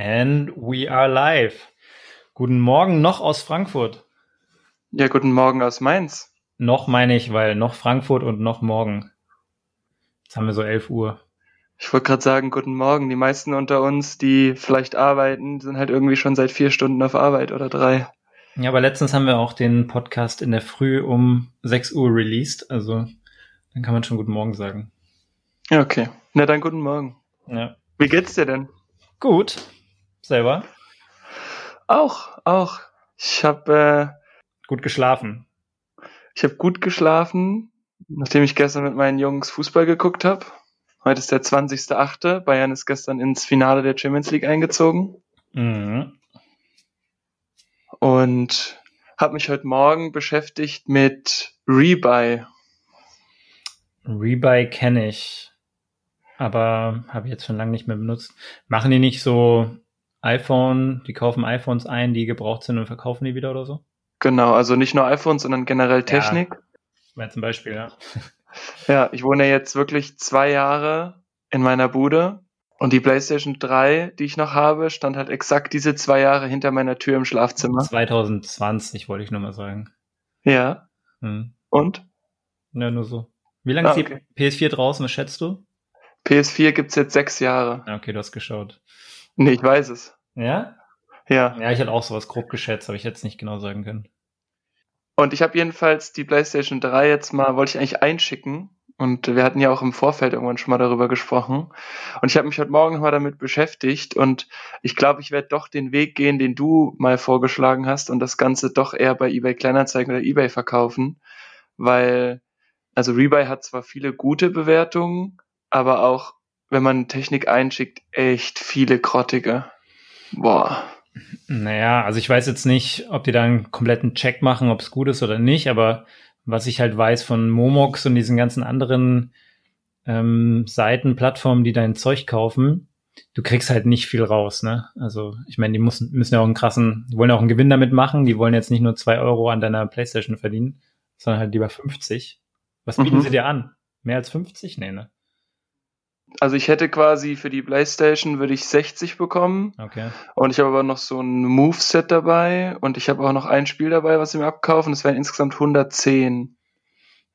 And we are live. Guten Morgen noch aus Frankfurt. Ja, guten Morgen aus Mainz. Noch meine ich, weil noch Frankfurt und noch morgen. Jetzt haben wir so 11 Uhr. Ich wollte gerade sagen, guten Morgen. Die meisten unter uns, die vielleicht arbeiten, sind halt irgendwie schon seit vier Stunden auf Arbeit oder drei. Ja, aber letztens haben wir auch den Podcast in der Früh um 6 Uhr released. Also dann kann man schon guten Morgen sagen. Ja, okay. Na dann guten Morgen. Ja. Wie geht's dir denn? Gut. Selber? Auch, auch. Ich habe äh, gut geschlafen. Ich habe gut geschlafen, nachdem ich gestern mit meinen Jungs Fußball geguckt habe. Heute ist der 20.8. Bayern ist gestern ins Finale der Champions League eingezogen. Mhm. Und habe mich heute Morgen beschäftigt mit Rebuy. Rebuy kenne ich, aber habe ich jetzt schon lange nicht mehr benutzt. Machen die nicht so iPhone, die kaufen iPhones ein, die gebraucht sind und verkaufen die wieder oder so? Genau, also nicht nur iPhones, sondern generell Technik. Ja, zum Beispiel, ja. Ja, ich wohne jetzt wirklich zwei Jahre in meiner Bude und die PlayStation 3, die ich noch habe, stand halt exakt diese zwei Jahre hinter meiner Tür im Schlafzimmer. 2020 wollte ich nur mal sagen. Ja. Hm. Und? Ja, nur so. Wie lange ah, ist die PS4 draußen, was schätzt du? PS4 gibt's jetzt sechs Jahre. Ja, okay, du hast geschaut. Nee, ich weiß es. Ja? Ja. Ja, ich hatte auch sowas grob geschätzt, aber ich hätte es nicht genau sagen können. Und ich habe jedenfalls die PlayStation 3 jetzt mal, wollte ich eigentlich einschicken. Und wir hatten ja auch im Vorfeld irgendwann schon mal darüber gesprochen. Und ich habe mich heute Morgen mal damit beschäftigt. Und ich glaube, ich werde doch den Weg gehen, den du mal vorgeschlagen hast und das Ganze doch eher bei eBay Kleinanzeigen oder eBay verkaufen. Weil, also Rebuy hat zwar viele gute Bewertungen, aber auch wenn man Technik einschickt, echt viele grottige. Boah. Naja, also ich weiß jetzt nicht, ob die da einen kompletten Check machen, ob es gut ist oder nicht, aber was ich halt weiß von Momox und diesen ganzen anderen ähm, Seiten, Plattformen, die dein Zeug kaufen, du kriegst halt nicht viel raus, ne? Also ich meine, die müssen, müssen ja auch einen krassen, die wollen ja auch einen Gewinn damit machen, die wollen jetzt nicht nur zwei Euro an deiner Playstation verdienen, sondern halt lieber 50. Was bieten mhm. sie dir an? Mehr als 50? Nee, ne? Also ich hätte quasi für die Playstation würde ich 60 bekommen. Okay. Und ich habe aber noch so ein Moveset dabei und ich habe auch noch ein Spiel dabei, was sie mir abkaufen. Das wären insgesamt 110.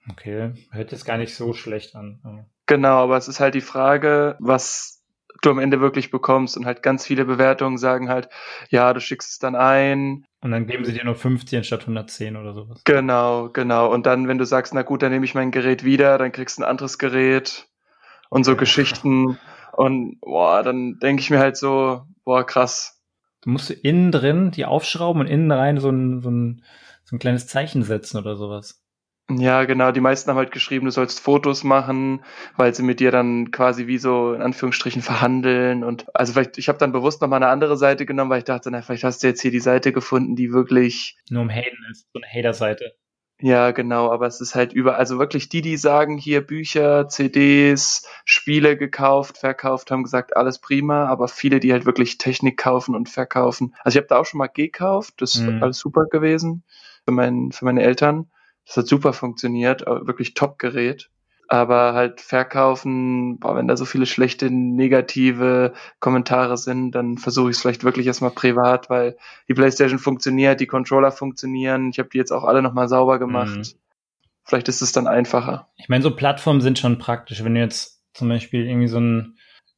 Okay, hört jetzt gar nicht so schlecht an. Genau, aber es ist halt die Frage, was du am Ende wirklich bekommst und halt ganz viele Bewertungen sagen halt, ja, du schickst es dann ein. Und dann geben sie dir nur 50 anstatt 110 oder sowas. Genau, genau. Und dann, wenn du sagst, na gut, dann nehme ich mein Gerät wieder, dann kriegst du ein anderes Gerät und so Geschichten. Und boah, dann denke ich mir halt so, boah, krass. Du musst innen drin die aufschrauben und innen rein so ein, so ein, so ein kleines Zeichen setzen oder sowas. Ja, genau. Die meisten haben halt geschrieben, du sollst Fotos machen, weil sie mit dir dann quasi wie so in Anführungsstrichen verhandeln. Und also vielleicht, ich habe dann bewusst nochmal eine andere Seite genommen, weil ich dachte, na, vielleicht hast du jetzt hier die Seite gefunden, die wirklich. Nur um Haten ist, so eine Hater-Seite. Ja, genau, aber es ist halt über, also wirklich die, die sagen, hier Bücher, CDs, Spiele gekauft, verkauft, haben gesagt, alles prima, aber viele, die halt wirklich Technik kaufen und verkaufen. Also ich habe da auch schon mal gekauft, das ist mhm. alles super gewesen für, mein, für meine Eltern. Das hat super funktioniert, wirklich Top-Gerät aber halt verkaufen, boah, wenn da so viele schlechte, negative Kommentare sind, dann versuche ich es vielleicht wirklich erstmal privat, weil die Playstation funktioniert, die Controller funktionieren, ich habe die jetzt auch alle nochmal sauber gemacht. Mhm. Vielleicht ist es dann einfacher. Ich meine, so Plattformen sind schon praktisch, wenn du jetzt zum Beispiel irgendwie so einen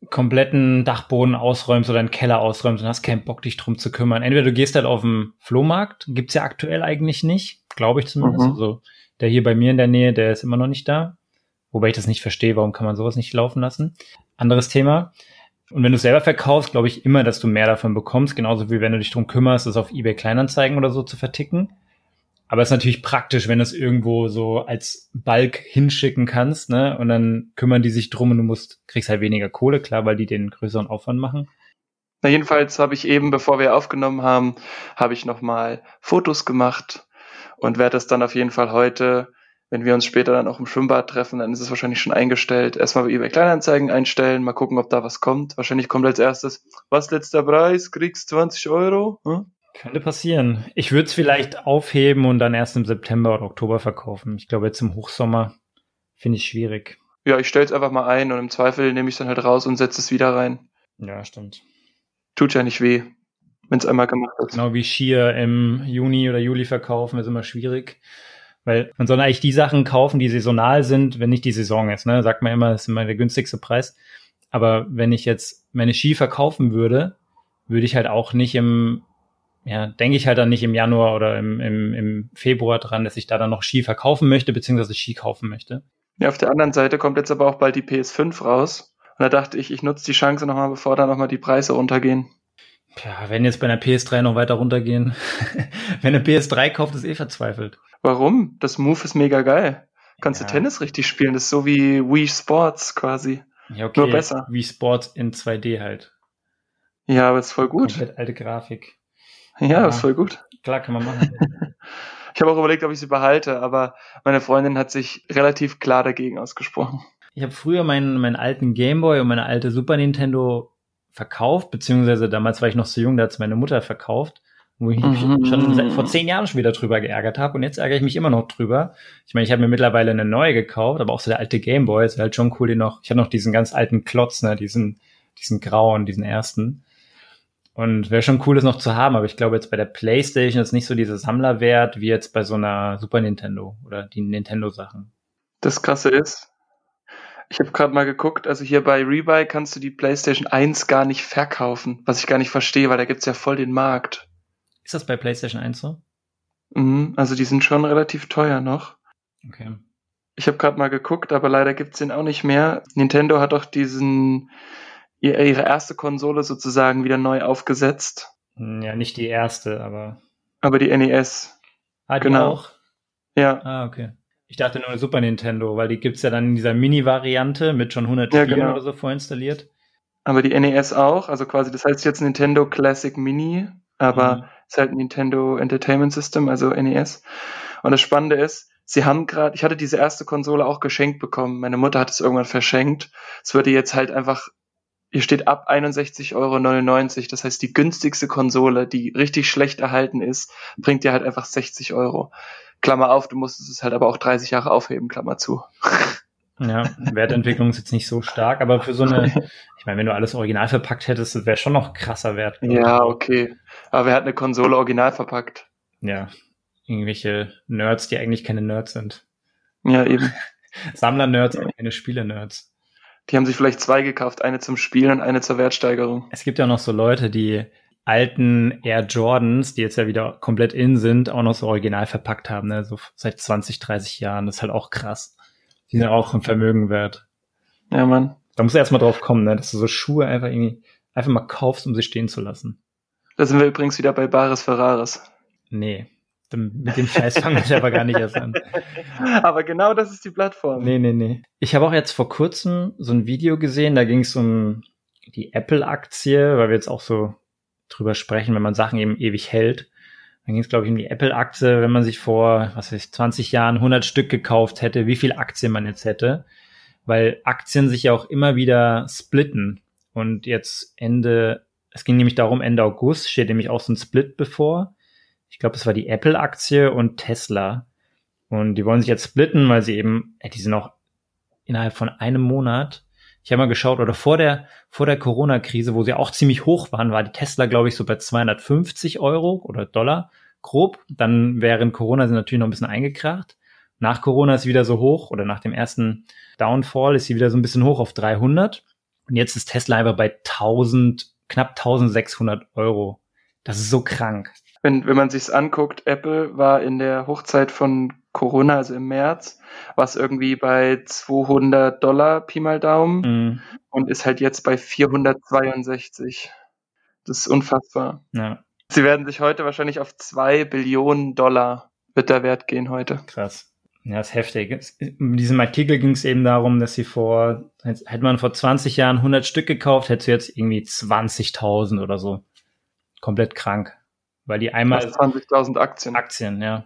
kompletten Dachboden ausräumst oder einen Keller ausräumst und hast keinen Bock, dich drum zu kümmern. Entweder du gehst halt auf den Flohmarkt, gibt's ja aktuell eigentlich nicht, glaube ich zumindest. Mhm. Also der hier bei mir in der Nähe, der ist immer noch nicht da. Wobei ich das nicht verstehe, warum kann man sowas nicht laufen lassen? Anderes Thema. Und wenn du es selber verkaufst, glaube ich immer, dass du mehr davon bekommst, genauso wie wenn du dich drum kümmerst, es auf eBay Kleinanzeigen oder so zu verticken. Aber es ist natürlich praktisch, wenn du es irgendwo so als Balk hinschicken kannst, ne? Und dann kümmern die sich drum und du musst, kriegst halt weniger Kohle, klar, weil die den größeren Aufwand machen. Na, jedenfalls habe ich eben, bevor wir aufgenommen haben, habe ich nochmal Fotos gemacht und werde das dann auf jeden Fall heute wenn wir uns später dann auch im Schwimmbad treffen, dann ist es wahrscheinlich schon eingestellt. Erstmal bei eBay Kleinanzeigen einstellen, mal gucken, ob da was kommt. Wahrscheinlich kommt als erstes, was letzter Preis, kriegst 20 Euro. Hm? Könnte passieren. Ich würde es vielleicht aufheben und dann erst im September oder Oktober verkaufen. Ich glaube, jetzt im Hochsommer finde ich schwierig. Ja, ich stelle es einfach mal ein und im Zweifel nehme ich es dann halt raus und setze es wieder rein. Ja, stimmt. Tut ja nicht weh, wenn es einmal gemacht ist. Genau wie Skier im Juni oder Juli verkaufen, ist immer schwierig. Weil man soll eigentlich die Sachen kaufen, die saisonal sind, wenn nicht die Saison ist. Ne? Sagt man immer, das ist immer der günstigste Preis. Aber wenn ich jetzt meine Ski verkaufen würde, würde ich halt auch nicht im, ja, denke ich halt dann nicht im Januar oder im, im, im Februar dran, dass ich da dann noch Ski verkaufen möchte, beziehungsweise Ski kaufen möchte. Ja, auf der anderen Seite kommt jetzt aber auch bald die PS5 raus. Und da dachte ich, ich nutze die Chance nochmal, bevor da nochmal die Preise runtergehen. Ja, wenn jetzt bei einer PS3 noch weiter runtergehen. wenn eine PS3 kauft, ist eh verzweifelt. Warum? Das Move ist mega geil. Kannst ja. du Tennis richtig spielen. Das ist so wie Wii Sports quasi. Ja, okay. Nur besser. Wii Sports in 2D halt. Ja, aber ist voll gut. Komplett alte Grafik. Ja, ja, ist voll gut. Klar, kann man machen. ich habe auch überlegt, ob ich sie behalte, aber meine Freundin hat sich relativ klar dagegen ausgesprochen. Ich habe früher meinen, meinen alten Gameboy und meine alte Super Nintendo verkauft, beziehungsweise damals war ich noch so jung, da hat meine Mutter verkauft, wo ich mich mhm. schon seit, vor zehn Jahren schon wieder drüber geärgert habe und jetzt ärgere ich mich immer noch drüber. Ich meine, ich habe mir mittlerweile eine neue gekauft, aber auch so der alte Gameboy ist halt schon cool, den noch, ich habe noch diesen ganz alten Klotz, ne, diesen, diesen grauen, diesen ersten. Und wäre schon cool, das noch zu haben, aber ich glaube jetzt bei der PlayStation ist nicht so dieser Sammlerwert wie jetzt bei so einer Super Nintendo oder die Nintendo-Sachen. Das Krasse ist, ich habe gerade mal geguckt, also hier bei Rebuy kannst du die PlayStation 1 gar nicht verkaufen, was ich gar nicht verstehe, weil da gibt's ja voll den Markt. Ist das bei PlayStation 1 so? Mhm, also die sind schon relativ teuer noch. Okay. Ich habe gerade mal geguckt, aber leider gibt's den auch nicht mehr. Nintendo hat doch diesen ihre erste Konsole sozusagen wieder neu aufgesetzt. Hm, ja, nicht die erste, aber. Aber die NES. Ah, die genau. auch? Ja. Ah, okay. Ich dachte nur Super Nintendo, weil die gibt's ja dann in dieser Mini-Variante mit schon 100 ja, Spielen genau. oder so vorinstalliert. Aber die NES auch, also quasi, das heißt jetzt Nintendo Classic Mini, aber mhm. ist halt Nintendo Entertainment System, also NES. Und das Spannende ist, sie haben gerade, ich hatte diese erste Konsole auch geschenkt bekommen. Meine Mutter hat es irgendwann verschenkt. Es würde jetzt halt einfach, hier steht ab 61,99 Euro. Das heißt, die günstigste Konsole, die richtig schlecht erhalten ist, bringt dir halt einfach 60 Euro. Klammer auf, du musstest es halt aber auch 30 Jahre aufheben, Klammer zu. Ja, Wertentwicklung ist jetzt nicht so stark, aber für so eine, ich meine, wenn du alles original verpackt hättest, wäre schon noch krasser Wert. Ja, okay. Aber wer hat eine Konsole original verpackt? Ja, irgendwelche Nerds, die eigentlich keine Nerds sind. Ja, eben. Sammler-Nerds, aber keine Spiele-Nerds. Die haben sich vielleicht zwei gekauft, eine zum Spielen und eine zur Wertsteigerung. Es gibt ja noch so Leute, die alten Air Jordans, die jetzt ja wieder komplett in sind, auch noch so original verpackt haben, ne? so seit 20, 30 Jahren. Das ist halt auch krass. Die sind auch ein Vermögen wert. Ja, Mann. Da musst du erstmal drauf kommen, ne? dass du so Schuhe einfach irgendwie einfach mal kaufst, um sie stehen zu lassen. Da sind wir übrigens wieder bei Bares Ferraris. Nee. Mit dem Scheiß fangen wir aber gar nicht erst an. Aber genau das ist die Plattform. Nee, nee, nee. Ich habe auch jetzt vor kurzem so ein Video gesehen, da ging es um die Apple-Aktie, weil wir jetzt auch so drüber sprechen, wenn man Sachen eben ewig hält. Dann ging es, glaube ich, um die Apple-Aktie, wenn man sich vor, was weiß ich, 20 Jahren 100 Stück gekauft hätte, wie viel Aktien man jetzt hätte. Weil Aktien sich ja auch immer wieder splitten. Und jetzt Ende, es ging nämlich darum, Ende August steht nämlich auch so ein Split bevor. Ich glaube, es war die Apple-Aktie und Tesla. Und die wollen sich jetzt splitten, weil sie eben, die sind auch innerhalb von einem Monat ich habe mal geschaut, oder vor der, vor der Corona-Krise, wo sie auch ziemlich hoch waren, war die Tesla, glaube ich, so bei 250 Euro oder Dollar grob. Dann während Corona sind natürlich noch ein bisschen eingekracht. Nach Corona ist sie wieder so hoch oder nach dem ersten Downfall ist sie wieder so ein bisschen hoch auf 300. Und jetzt ist Tesla einfach bei 1000, knapp 1600 Euro. Das ist so krank. Wenn, wenn man sich's anguckt, Apple war in der Hochzeit von Corona, also im März, was irgendwie bei 200 Dollar Pi mal Daumen mhm. und ist halt jetzt bei 462. Das ist unfassbar. Ja. Sie werden sich heute wahrscheinlich auf zwei Billionen Dollar wird der Wert gehen heute. Krass. Ja, ist heftig. In diesem Artikel ging es eben darum, dass sie vor, hätte man vor 20 Jahren 100 Stück gekauft, hätte sie jetzt irgendwie 20.000 oder so. Komplett krank. Weil die einmal. 20.000 Aktien. Aktien, ja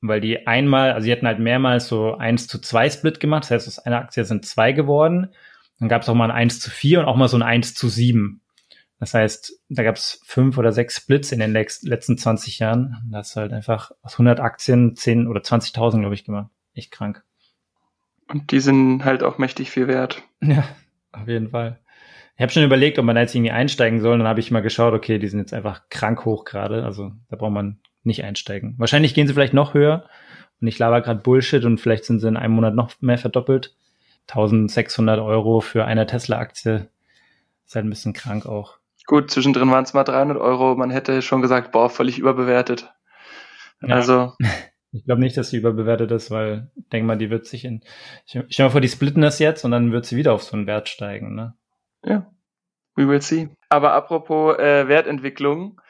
weil die einmal, also sie hatten halt mehrmals so eins zu zwei Split gemacht, das heißt, aus einer Aktie sind zwei geworden. Dann gab es auch mal ein eins zu vier und auch mal so ein eins zu sieben. Das heißt, da gab es fünf oder sechs Splits in den letzten 20 Jahren. Das ist halt einfach aus 100 Aktien 10 oder 20.000, glaube ich, gemacht. Echt krank. Und die sind halt auch mächtig viel wert. Ja, auf jeden Fall. Ich habe schon überlegt, ob man da jetzt irgendwie einsteigen soll. Dann habe ich mal geschaut, okay, die sind jetzt einfach krank hoch gerade. Also da braucht man nicht einsteigen. Wahrscheinlich gehen sie vielleicht noch höher. Und ich laber gerade Bullshit und vielleicht sind sie in einem Monat noch mehr verdoppelt. 1600 Euro für eine Tesla-Aktie ist halt ein bisschen krank auch. Gut, zwischendrin waren es mal 300 Euro. Man hätte schon gesagt, boah, völlig überbewertet. Ja. Also. Ich glaube nicht, dass sie überbewertet ist, weil denk mal, die wird sich in. Ich stell mal vor, die splitten das jetzt und dann wird sie wieder auf so einen Wert steigen, ne? Ja. We will see. Aber apropos äh, Wertentwicklung,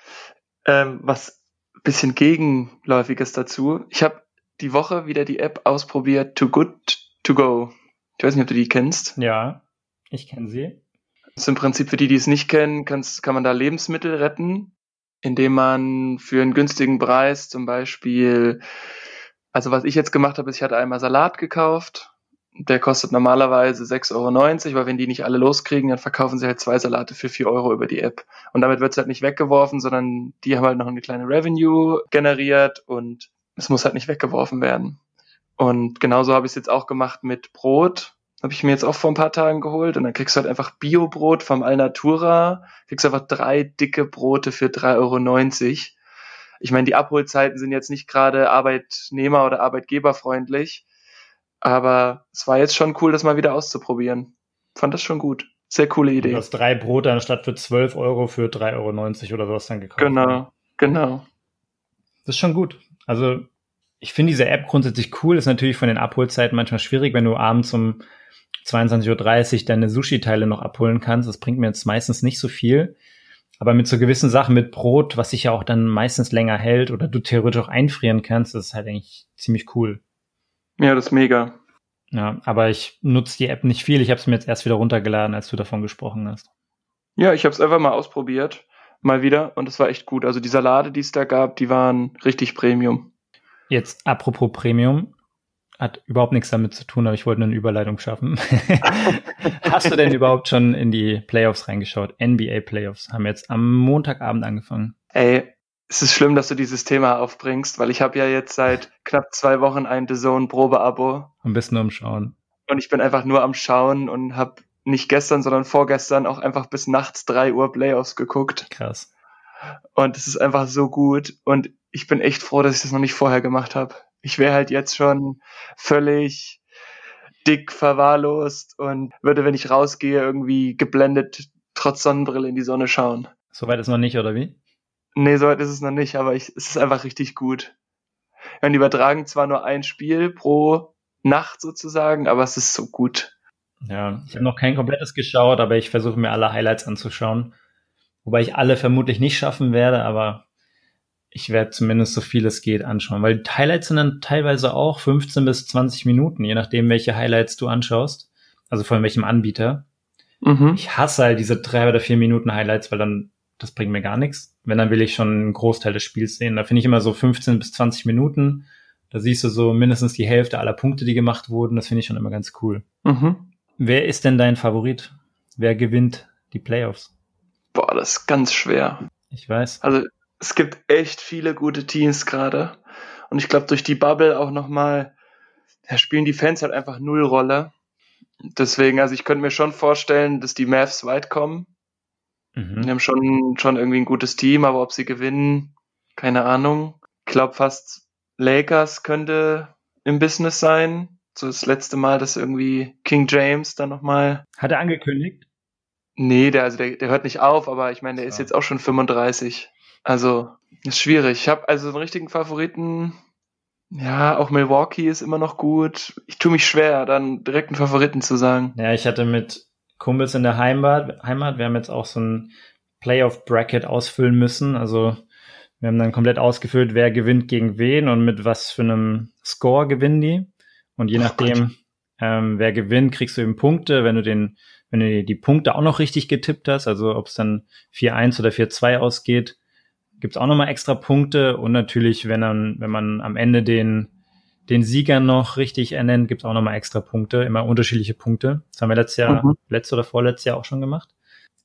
ähm, was bisschen gegenläufiges dazu. Ich habe die Woche wieder die App ausprobiert, Too Good To Go. Ich weiß nicht, ob du die kennst. Ja, ich kenne sie. Das ist im Prinzip für die, die es nicht kennen, kann man da Lebensmittel retten, indem man für einen günstigen Preis zum Beispiel, also was ich jetzt gemacht habe, ist, ich hatte einmal Salat gekauft. Der kostet normalerweise 6,90 Euro, weil wenn die nicht alle loskriegen, dann verkaufen sie halt zwei Salate für 4 Euro über die App. Und damit wird es halt nicht weggeworfen, sondern die haben halt noch eine kleine Revenue generiert und es muss halt nicht weggeworfen werden. Und genauso habe ich es jetzt auch gemacht mit Brot. Habe ich mir jetzt auch vor ein paar Tagen geholt und dann kriegst du halt einfach Bio-Brot vom Alnatura, kriegst einfach drei dicke Brote für 3,90 Euro. Ich meine, die Abholzeiten sind jetzt nicht gerade Arbeitnehmer- oder Arbeitgeberfreundlich, aber es war jetzt schon cool, das mal wieder auszuprobieren. Fand das schon gut. Sehr coole Idee. Du hast drei Brote anstatt für 12 Euro für 3,90 Euro oder sowas dann gekauft. Genau, genau. Das ist schon gut. Also ich finde diese App grundsätzlich cool. Ist natürlich von den Abholzeiten manchmal schwierig, wenn du abends um 22.30 Uhr deine Sushi-Teile noch abholen kannst. Das bringt mir jetzt meistens nicht so viel. Aber mit so gewissen Sachen, mit Brot, was sich ja auch dann meistens länger hält oder du theoretisch auch einfrieren kannst, das ist halt eigentlich ziemlich cool. Ja, das ist mega. Ja, aber ich nutze die App nicht viel. Ich habe es mir jetzt erst wieder runtergeladen, als du davon gesprochen hast. Ja, ich habe es einfach mal ausprobiert, mal wieder, und es war echt gut. Also die Salate, die es da gab, die waren richtig Premium. Jetzt apropos Premium, hat überhaupt nichts damit zu tun, aber ich wollte eine Überleitung schaffen. Hast du denn überhaupt schon in die Playoffs reingeschaut? NBA Playoffs haben jetzt am Montagabend angefangen. Ey, es ist schlimm, dass du dieses Thema aufbringst, weil ich habe ja jetzt seit knapp zwei Wochen ein The Zone Probeabo. Und bist nur am Schauen. Und ich bin einfach nur am Schauen und habe nicht gestern, sondern vorgestern auch einfach bis nachts drei Uhr Playoffs geguckt. Krass. Und es ist einfach so gut. Und ich bin echt froh, dass ich das noch nicht vorher gemacht habe ich wäre halt jetzt schon völlig dick verwahrlost und würde, wenn ich rausgehe, irgendwie geblendet trotz Sonnenbrille in die Sonne schauen. Soweit ist noch nicht, oder wie? Nee, soweit ist es noch nicht, aber ich, es ist einfach richtig gut. Und übertragen zwar nur ein Spiel pro Nacht sozusagen, aber es ist so gut. Ja, ich habe noch kein komplettes geschaut, aber ich versuche mir alle Highlights anzuschauen. Wobei ich alle vermutlich nicht schaffen werde, aber ich werde zumindest so viel es geht anschauen, weil die Highlights sind dann teilweise auch 15 bis 20 Minuten, je nachdem, welche Highlights du anschaust, also von welchem Anbieter. Mhm. Ich hasse halt diese drei oder vier Minuten Highlights, weil dann, das bringt mir gar nichts. Wenn, dann will ich schon einen Großteil des Spiels sehen. Da finde ich immer so 15 bis 20 Minuten. Da siehst du so mindestens die Hälfte aller Punkte, die gemacht wurden. Das finde ich schon immer ganz cool. Mhm. Wer ist denn dein Favorit? Wer gewinnt die Playoffs? Boah, das ist ganz schwer. Ich weiß. Also es gibt echt viele gute Teams gerade. Und ich glaube, durch die Bubble auch nochmal, da spielen die Fans halt einfach null Rolle. Deswegen, also ich könnte mir schon vorstellen, dass die Mavs weit kommen. Mhm. Die haben schon, schon irgendwie ein gutes Team, aber ob sie gewinnen, keine Ahnung. Ich glaube fast Lakers könnte im Business sein. So das letzte Mal, dass irgendwie King James dann nochmal. Hat er angekündigt? Nee, der, also der, der hört nicht auf, aber ich meine, der so. ist jetzt auch schon 35. Also, ist schwierig. Ich habe also einen richtigen Favoriten. Ja, auch Milwaukee ist immer noch gut. Ich tue mich schwer, dann direkt einen Favoriten zu sagen. Ja, ich hatte mit Kumpels in der Heimat, Heimat, wir haben jetzt auch so ein Playoff-Bracket ausfüllen müssen. Also wir haben dann komplett ausgefüllt, wer gewinnt gegen wen und mit was für einem Score gewinnen die. Und je oh nachdem, ähm, wer gewinnt, kriegst du eben Punkte. Wenn du den, wenn du die Punkte auch noch richtig getippt hast, also ob es dann 4-1 oder 4-2 ausgeht, gibt's auch nochmal extra Punkte und natürlich, wenn dann, wenn man am Ende den, den Sieger noch richtig ernennt, gibt's auch nochmal extra Punkte, immer unterschiedliche Punkte. Das haben wir letztes Jahr, mhm. letztes oder vorletztes Jahr auch schon gemacht.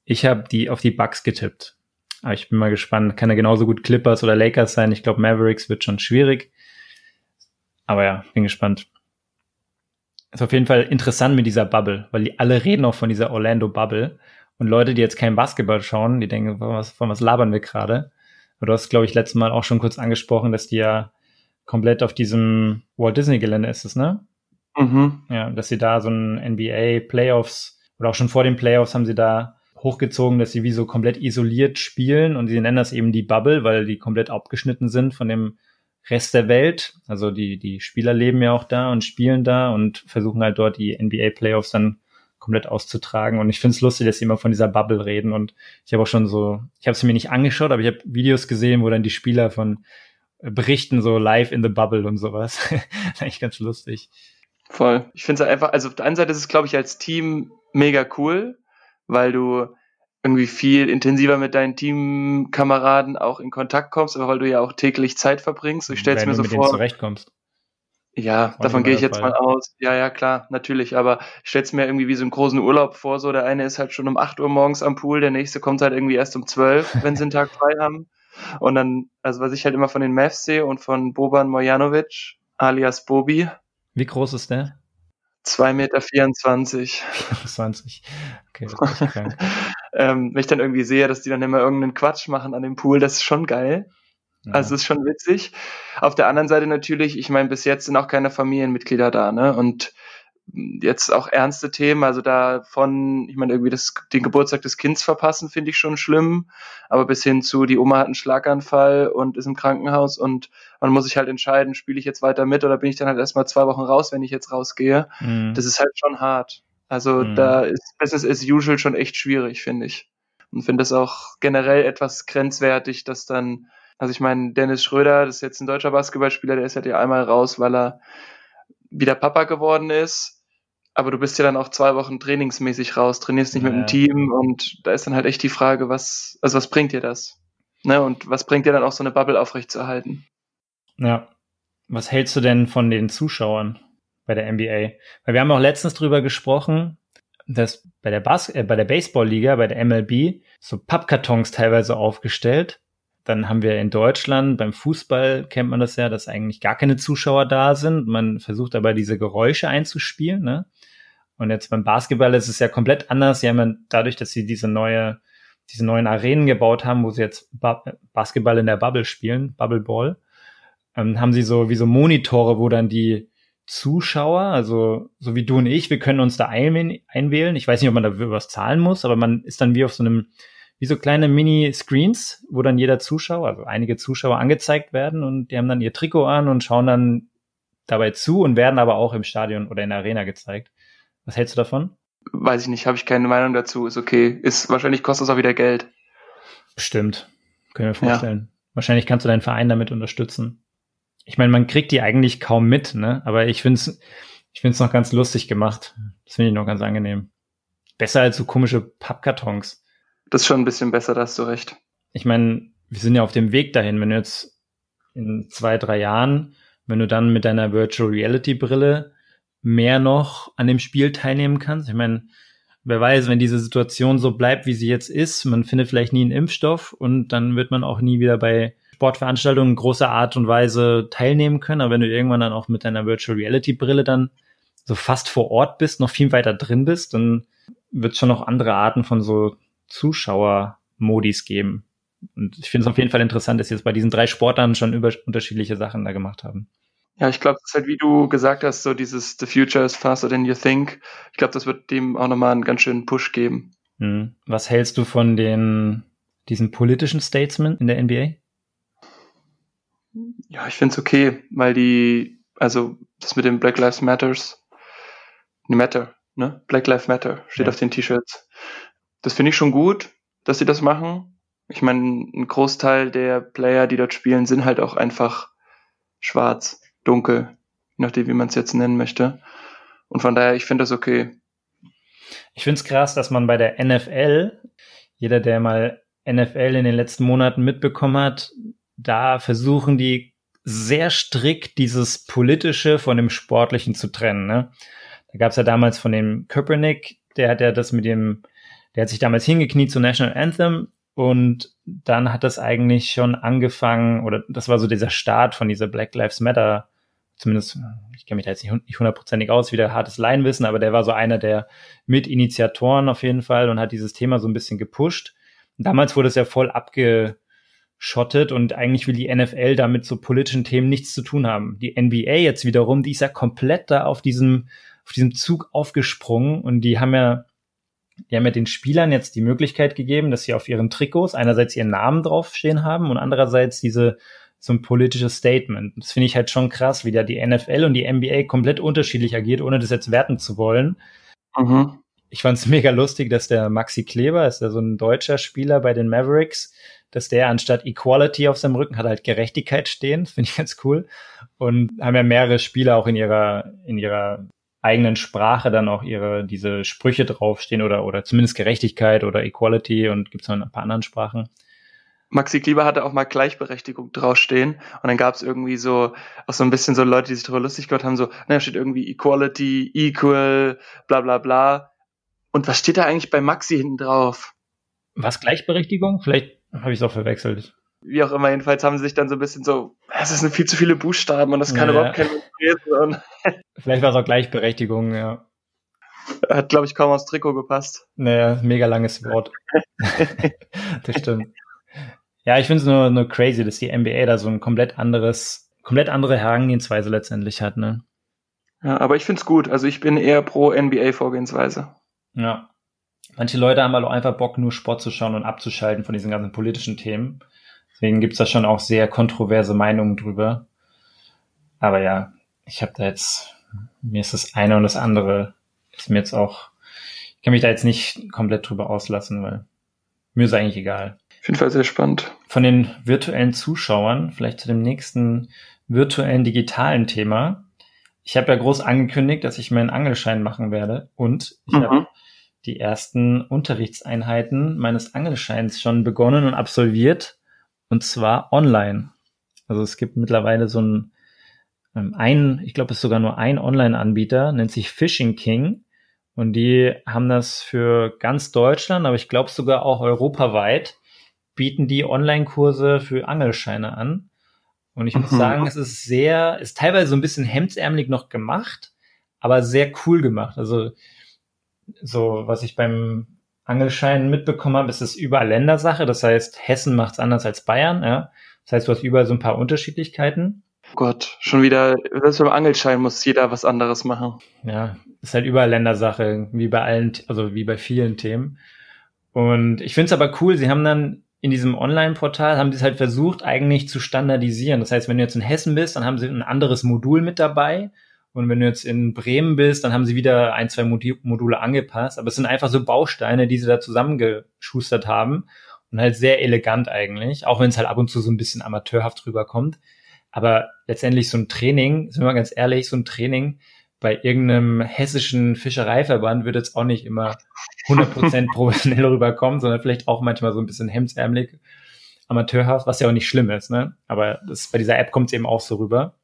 Ich habe die auf die Bugs getippt. Aber ich bin mal gespannt. Kann ja genauso gut Clippers oder Lakers sein. Ich glaube, Mavericks wird schon schwierig. Aber ja, bin gespannt. Ist auf jeden Fall interessant mit dieser Bubble, weil die alle reden auch von dieser Orlando Bubble. Und Leute, die jetzt kein Basketball schauen, die denken, von was, von was labern wir gerade? Du hast, glaube ich, letztes Mal auch schon kurz angesprochen, dass die ja komplett auf diesem Walt Disney Gelände ist es, ne? Mhm. Ja, dass sie da so ein NBA Playoffs oder auch schon vor den Playoffs haben sie da hochgezogen, dass sie wie so komplett isoliert spielen und sie nennen das eben die Bubble, weil die komplett abgeschnitten sind von dem Rest der Welt. Also die, die Spieler leben ja auch da und spielen da und versuchen halt dort die NBA Playoffs dann komplett auszutragen. Und ich finde es lustig, dass sie immer von dieser Bubble reden. Und ich habe auch schon so, ich habe es mir nicht angeschaut, aber ich habe Videos gesehen, wo dann die Spieler von berichten, so live in the Bubble und sowas. eigentlich ganz lustig. Voll. Ich finde es einfach, also auf der einen Seite ist es, glaube ich, als Team mega cool, weil du irgendwie viel intensiver mit deinen Teamkameraden auch in Kontakt kommst, aber weil du ja auch täglich Zeit verbringst. Ich stell's mir so mit vor. Denen zurechtkommst. Ja, davon gehe ich jetzt mal aus. Ja, ja, klar, natürlich. Aber ich stell's mir irgendwie wie so einen großen Urlaub vor. So, der eine ist halt schon um 8 Uhr morgens am Pool, der nächste kommt halt irgendwie erst um 12, wenn sie einen Tag frei haben. Und dann, also was ich halt immer von den Mavs sehe und von Boban Mojanovic, alias Bobi. Wie groß ist der? 2,24 Meter. 24. 24. Okay, das ist krank. ähm, wenn ich dann irgendwie sehe, dass die dann immer irgendeinen Quatsch machen an dem Pool, das ist schon geil. Ja. Also ist schon witzig. Auf der anderen Seite natürlich, ich meine, bis jetzt sind auch keine Familienmitglieder da, ne? Und jetzt auch ernste Themen, also da von, ich meine, irgendwie das, den Geburtstag des Kindes verpassen, finde ich schon schlimm, aber bis hin zu, die Oma hat einen Schlaganfall und ist im Krankenhaus und man muss sich halt entscheiden, spiele ich jetzt weiter mit oder bin ich dann halt erstmal zwei Wochen raus, wenn ich jetzt rausgehe. Mhm. Das ist halt schon hart. Also mhm. da ist Business as usual schon echt schwierig, finde ich. Und finde es auch generell etwas grenzwertig, dass dann, also ich meine, Dennis Schröder, das ist jetzt ein deutscher Basketballspieler, der ist halt ja einmal raus, weil er wieder Papa geworden ist aber du bist ja dann auch zwei Wochen trainingsmäßig raus, trainierst nicht ja. mit dem Team und da ist dann halt echt die Frage, was, also was bringt dir das? Ne? Und was bringt dir dann auch so eine Bubble aufrechtzuerhalten? Ja. Was hältst du denn von den Zuschauern bei der NBA? Weil wir haben auch letztens drüber gesprochen, dass bei der Bas äh, bei der Baseballliga, bei der MLB, so Pappkartons teilweise aufgestellt. Dann haben wir in Deutschland beim Fußball kennt man das ja, dass eigentlich gar keine Zuschauer da sind. Man versucht aber diese Geräusche einzuspielen, ne? Und jetzt beim Basketball ist es ja komplett anders. Sie haben ja dadurch, dass sie diese neue, diese neuen Arenen gebaut haben, wo sie jetzt ba Basketball in der Bubble spielen, Bubble Ball, ähm, haben sie so wie so Monitore, wo dann die Zuschauer, also so wie du und ich, wir können uns da einwählen. Ich weiß nicht, ob man da was zahlen muss, aber man ist dann wie auf so einem, wie so kleine Mini-Screens, wo dann jeder Zuschauer, also einige Zuschauer angezeigt werden und die haben dann ihr Trikot an und schauen dann dabei zu und werden aber auch im Stadion oder in der Arena gezeigt. Was hältst du davon? Weiß ich nicht, habe ich keine Meinung dazu. Ist okay. Ist wahrscheinlich kostet es auch wieder Geld. Bestimmt. Können wir vorstellen. Ja. Wahrscheinlich kannst du deinen Verein damit unterstützen. Ich meine, man kriegt die eigentlich kaum mit, ne? Aber ich finde es ich find's noch ganz lustig gemacht. Das finde ich noch ganz angenehm. Besser als so komische Pappkartons. Das ist schon ein bisschen besser, da hast du recht. Ich meine, wir sind ja auf dem Weg dahin. Wenn du jetzt in zwei, drei Jahren, wenn du dann mit deiner Virtual Reality Brille mehr noch an dem Spiel teilnehmen kannst. Ich meine, wer weiß, wenn diese Situation so bleibt, wie sie jetzt ist, man findet vielleicht nie einen Impfstoff und dann wird man auch nie wieder bei Sportveranstaltungen in großer Art und Weise teilnehmen können. Aber wenn du irgendwann dann auch mit deiner Virtual Reality Brille dann so fast vor Ort bist, noch viel weiter drin bist, dann wird es schon noch andere Arten von so Zuschauermodis geben. Und ich finde es auf jeden Fall interessant, dass sie jetzt bei diesen drei Sportlern schon über unterschiedliche Sachen da gemacht haben. Ja, ich glaube, es ist halt, wie du gesagt hast, so dieses The future is faster than you think. Ich glaube, das wird dem auch nochmal einen ganz schönen Push geben. Hm. Was hältst du von den diesen politischen Statesmen in der NBA? Ja, ich finde es okay, weil die, also das mit dem Black Lives Matters, Matter, ne? Black Lives Matter steht ja. auf den T-Shirts. Das finde ich schon gut, dass sie das machen. Ich meine, ein Großteil der Player, die dort spielen, sind halt auch einfach schwarz dunkel, nachdem, wie man es jetzt nennen möchte. Und von daher, ich finde das okay. Ich finde es krass, dass man bei der NFL, jeder, der mal NFL in den letzten Monaten mitbekommen hat, da versuchen die sehr strikt dieses Politische von dem Sportlichen zu trennen. Ne? Da gab es ja damals von dem Kaepernick, der hat ja das mit dem, der hat sich damals hingekniet zu National Anthem und dann hat das eigentlich schon angefangen, oder das war so dieser Start von dieser Black Lives Matter zumindest, ich kenne mich da jetzt nicht hundertprozentig aus, wieder hartes Laienwissen, aber der war so einer der Mitinitiatoren auf jeden Fall und hat dieses Thema so ein bisschen gepusht. Damals wurde es ja voll abgeschottet und eigentlich will die NFL damit so politischen Themen nichts zu tun haben. Die NBA jetzt wiederum, die ist ja komplett da auf diesem, auf diesem Zug aufgesprungen und die haben ja die haben ja den Spielern jetzt die Möglichkeit gegeben, dass sie auf ihren Trikots einerseits ihren Namen draufstehen haben und andererseits diese so ein politisches Statement. Das finde ich halt schon krass, wie da die NFL und die NBA komplett unterschiedlich agiert, ohne das jetzt werten zu wollen. Mhm. Ich fand es mega lustig, dass der Maxi Kleber, ist ja so ein deutscher Spieler bei den Mavericks, dass der anstatt Equality auf seinem Rücken hat halt Gerechtigkeit stehen. Das finde ich ganz cool. Und haben ja mehrere Spieler auch in ihrer, in ihrer eigenen Sprache dann auch ihre, diese Sprüche draufstehen oder, oder zumindest Gerechtigkeit oder Equality und gibt es noch ein paar anderen Sprachen. Maxi Kleber hatte auch mal Gleichberechtigung draufstehen und dann gab es irgendwie so auch so ein bisschen so Leute, die sich darüber lustig gemacht haben, so, na, steht irgendwie Equality, Equal, bla bla bla. Und was steht da eigentlich bei Maxi hinten drauf? Was Gleichberechtigung? Vielleicht habe ich es auch verwechselt wie auch immer, jedenfalls haben sie sich dann so ein bisschen so, es sind viel zu viele Buchstaben und das kann ja. überhaupt kein lesen. Vielleicht war es auch Gleichberechtigung, ja. Hat, glaube ich, kaum aufs Trikot gepasst. Naja, mega langes Wort. das stimmt. Ja, ich finde es nur, nur crazy, dass die NBA da so ein komplett anderes, komplett andere Herangehensweise letztendlich hat, ne? Ja, aber ich finde es gut. Also ich bin eher pro NBA-Vorgehensweise. Ja. Manche Leute haben halt auch einfach Bock, nur Sport zu schauen und abzuschalten von diesen ganzen politischen Themen. Deswegen gibt's da schon auch sehr kontroverse Meinungen drüber. Aber ja, ich habe da jetzt, mir ist das eine und das andere, ist mir jetzt auch, ich kann mich da jetzt nicht komplett drüber auslassen, weil mir ist eigentlich egal. Auf jeden Fall sehr spannend. Von den virtuellen Zuschauern, vielleicht zu dem nächsten virtuellen digitalen Thema. Ich habe ja groß angekündigt, dass ich meinen Angelschein machen werde und ich mhm. habe die ersten Unterrichtseinheiten meines Angelscheins schon begonnen und absolviert und zwar online. Also es gibt mittlerweile so ein, ähm, ein ich glaube, es ist sogar nur ein Online-Anbieter, nennt sich Fishing King. Und die haben das für ganz Deutschland, aber ich glaube sogar auch europaweit, bieten die Online-Kurse für Angelscheine an. Und ich muss mhm. sagen, es ist sehr, ist teilweise so ein bisschen hemdsärmelig noch gemacht, aber sehr cool gemacht. Also so, was ich beim Angelschein mitbekommen habe, ist es überall Ländersache. Das heißt, Hessen macht es anders als Bayern. Ja? Das heißt, du hast überall so ein paar Unterschiedlichkeiten. Gott, schon wieder, selbst beim Angelschein muss jeder was anderes machen. Ja, ist halt überall Ländersache, wie bei allen, also wie bei vielen Themen. Und ich finde es aber cool, sie haben dann in diesem Online-Portal, haben sie es halt versucht, eigentlich zu standardisieren. Das heißt, wenn du jetzt in Hessen bist, dann haben sie ein anderes Modul mit dabei und wenn du jetzt in Bremen bist, dann haben sie wieder ein, zwei Module angepasst. Aber es sind einfach so Bausteine, die sie da zusammengeschustert haben. Und halt sehr elegant eigentlich, auch wenn es halt ab und zu so ein bisschen amateurhaft rüberkommt. Aber letztendlich so ein Training, sind wir mal ganz ehrlich, so ein Training bei irgendeinem hessischen Fischereiverband wird jetzt auch nicht immer 100% professionell rüberkommen, sondern vielleicht auch manchmal so ein bisschen hemdsärmelig, amateurhaft, was ja auch nicht schlimm ist. Ne? Aber das, bei dieser App kommt es eben auch so rüber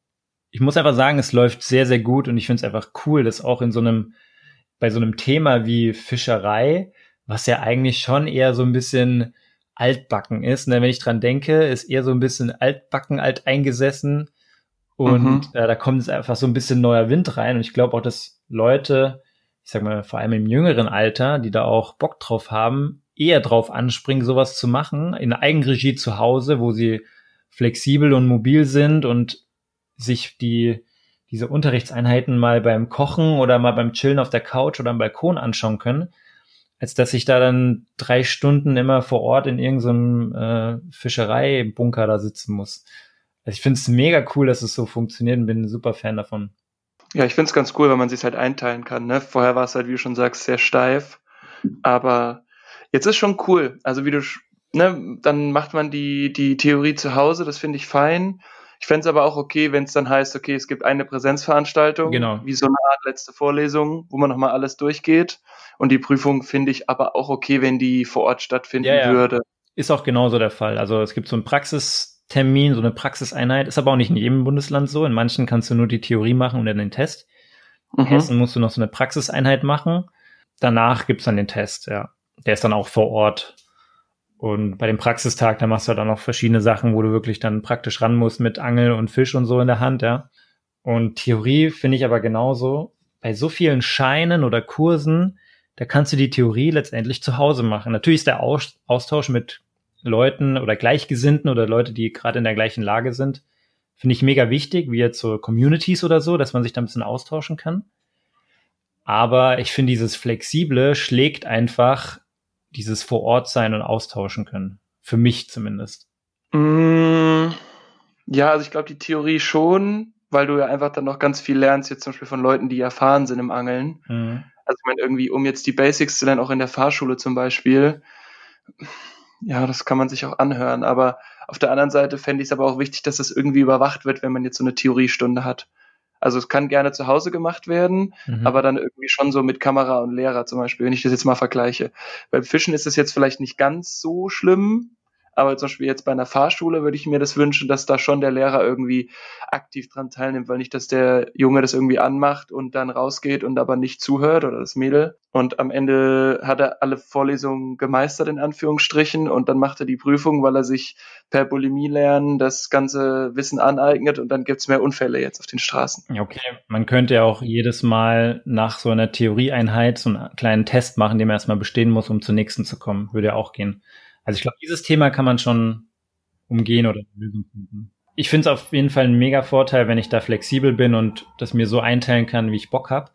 ich muss einfach sagen, es läuft sehr, sehr gut und ich finde es einfach cool, dass auch in so einem, bei so einem Thema wie Fischerei, was ja eigentlich schon eher so ein bisschen altbacken ist, und ne, wenn ich dran denke, ist eher so ein bisschen altbacken, alt eingesessen und mhm. äh, da kommt es einfach so ein bisschen neuer Wind rein und ich glaube auch, dass Leute, ich sag mal, vor allem im jüngeren Alter, die da auch Bock drauf haben, eher drauf anspringen, sowas zu machen, in Eigenregie zu Hause, wo sie flexibel und mobil sind und sich die, diese Unterrichtseinheiten mal beim Kochen oder mal beim Chillen auf der Couch oder am Balkon anschauen können, als dass ich da dann drei Stunden immer vor Ort in irgendeinem äh, Fischereibunker da sitzen muss. Also ich finde es mega cool, dass es so funktioniert und bin ein super Fan davon. Ja, ich finde es ganz cool, wenn man sich halt einteilen kann. Ne? Vorher war es halt, wie du schon sagst, sehr steif. Aber jetzt ist schon cool. Also wie du, ne, dann macht man die, die Theorie zu Hause, das finde ich fein. Ich fände es aber auch okay, wenn es dann heißt, okay, es gibt eine Präsenzveranstaltung, genau. wie so eine Art letzte Vorlesung, wo man nochmal alles durchgeht. Und die Prüfung finde ich aber auch okay, wenn die vor Ort stattfinden ja, ja. würde. Ist auch genauso der Fall. Also es gibt so einen Praxistermin, so eine Praxiseinheit. Ist aber auch nicht in jedem Bundesland so. In manchen kannst du nur die Theorie machen und dann den Test. In mhm. Hessen musst du noch so eine Praxiseinheit machen. Danach gibt's dann den Test, ja. Der ist dann auch vor Ort. Und bei dem Praxistag, da machst du halt auch noch verschiedene Sachen, wo du wirklich dann praktisch ran musst mit Angel und Fisch und so in der Hand, ja. Und Theorie finde ich aber genauso. Bei so vielen Scheinen oder Kursen, da kannst du die Theorie letztendlich zu Hause machen. Natürlich ist der Austausch mit Leuten oder Gleichgesinnten oder Leute, die gerade in der gleichen Lage sind, finde ich mega wichtig, wie jetzt so Communities oder so, dass man sich da ein bisschen austauschen kann. Aber ich finde, dieses Flexible schlägt einfach dieses vor Ort sein und austauschen können. Für mich zumindest. Mm, ja, also ich glaube, die Theorie schon, weil du ja einfach dann noch ganz viel lernst, jetzt zum Beispiel von Leuten, die erfahren sind im Angeln. Mhm. Also ich meine, irgendwie, um jetzt die Basics zu lernen, auch in der Fahrschule zum Beispiel, ja, das kann man sich auch anhören. Aber auf der anderen Seite fände ich es aber auch wichtig, dass das irgendwie überwacht wird, wenn man jetzt so eine Theoriestunde hat. Also es kann gerne zu Hause gemacht werden, mhm. aber dann irgendwie schon so mit Kamera und Lehrer zum Beispiel, wenn ich das jetzt mal vergleiche. Beim Fischen ist es jetzt vielleicht nicht ganz so schlimm, aber zum Beispiel jetzt bei einer Fahrschule würde ich mir das wünschen, dass da schon der Lehrer irgendwie aktiv dran teilnimmt, weil nicht, dass der Junge das irgendwie anmacht und dann rausgeht und aber nicht zuhört oder das Mädel. Und am Ende hat er alle Vorlesungen gemeistert, in Anführungsstrichen, und dann macht er die Prüfung, weil er sich per Bulimie lernen das ganze Wissen aneignet und dann gibt's mehr Unfälle jetzt auf den Straßen. Okay, man könnte ja auch jedes Mal nach so einer Theorieeinheit so einen kleinen Test machen, den man erstmal bestehen muss, um zur nächsten zu kommen. Würde ja auch gehen. Also ich glaube, dieses Thema kann man schon umgehen oder Lösung finden. Ich finde es auf jeden Fall ein mega Vorteil, wenn ich da flexibel bin und das mir so einteilen kann, wie ich Bock habe.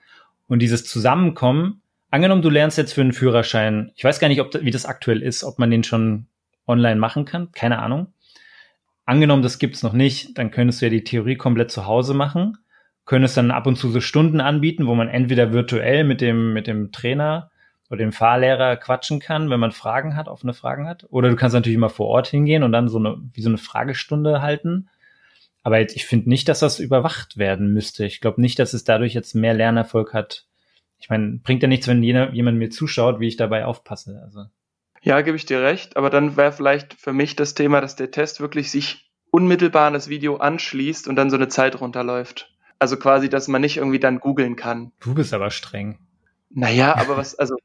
Und dieses Zusammenkommen, angenommen, du lernst jetzt für einen Führerschein, ich weiß gar nicht, ob, wie das aktuell ist, ob man den schon online machen kann, keine Ahnung. Angenommen, das gibt's noch nicht, dann könntest du ja die Theorie komplett zu Hause machen, könntest dann ab und zu so Stunden anbieten, wo man entweder virtuell mit dem, mit dem Trainer oder dem Fahrlehrer quatschen kann, wenn man Fragen hat, offene Fragen hat. Oder du kannst natürlich immer vor Ort hingehen und dann so eine, wie so eine Fragestunde halten. Aber jetzt, ich finde nicht, dass das überwacht werden müsste. Ich glaube nicht, dass es dadurch jetzt mehr Lernerfolg hat. Ich meine, bringt ja nichts, wenn jener, jemand mir zuschaut, wie ich dabei aufpasse. Also. Ja, gebe ich dir recht. Aber dann wäre vielleicht für mich das Thema, dass der Test wirklich sich unmittelbar an das Video anschließt und dann so eine Zeit runterläuft. Also quasi, dass man nicht irgendwie dann googeln kann. Du bist aber streng. Naja, aber was, also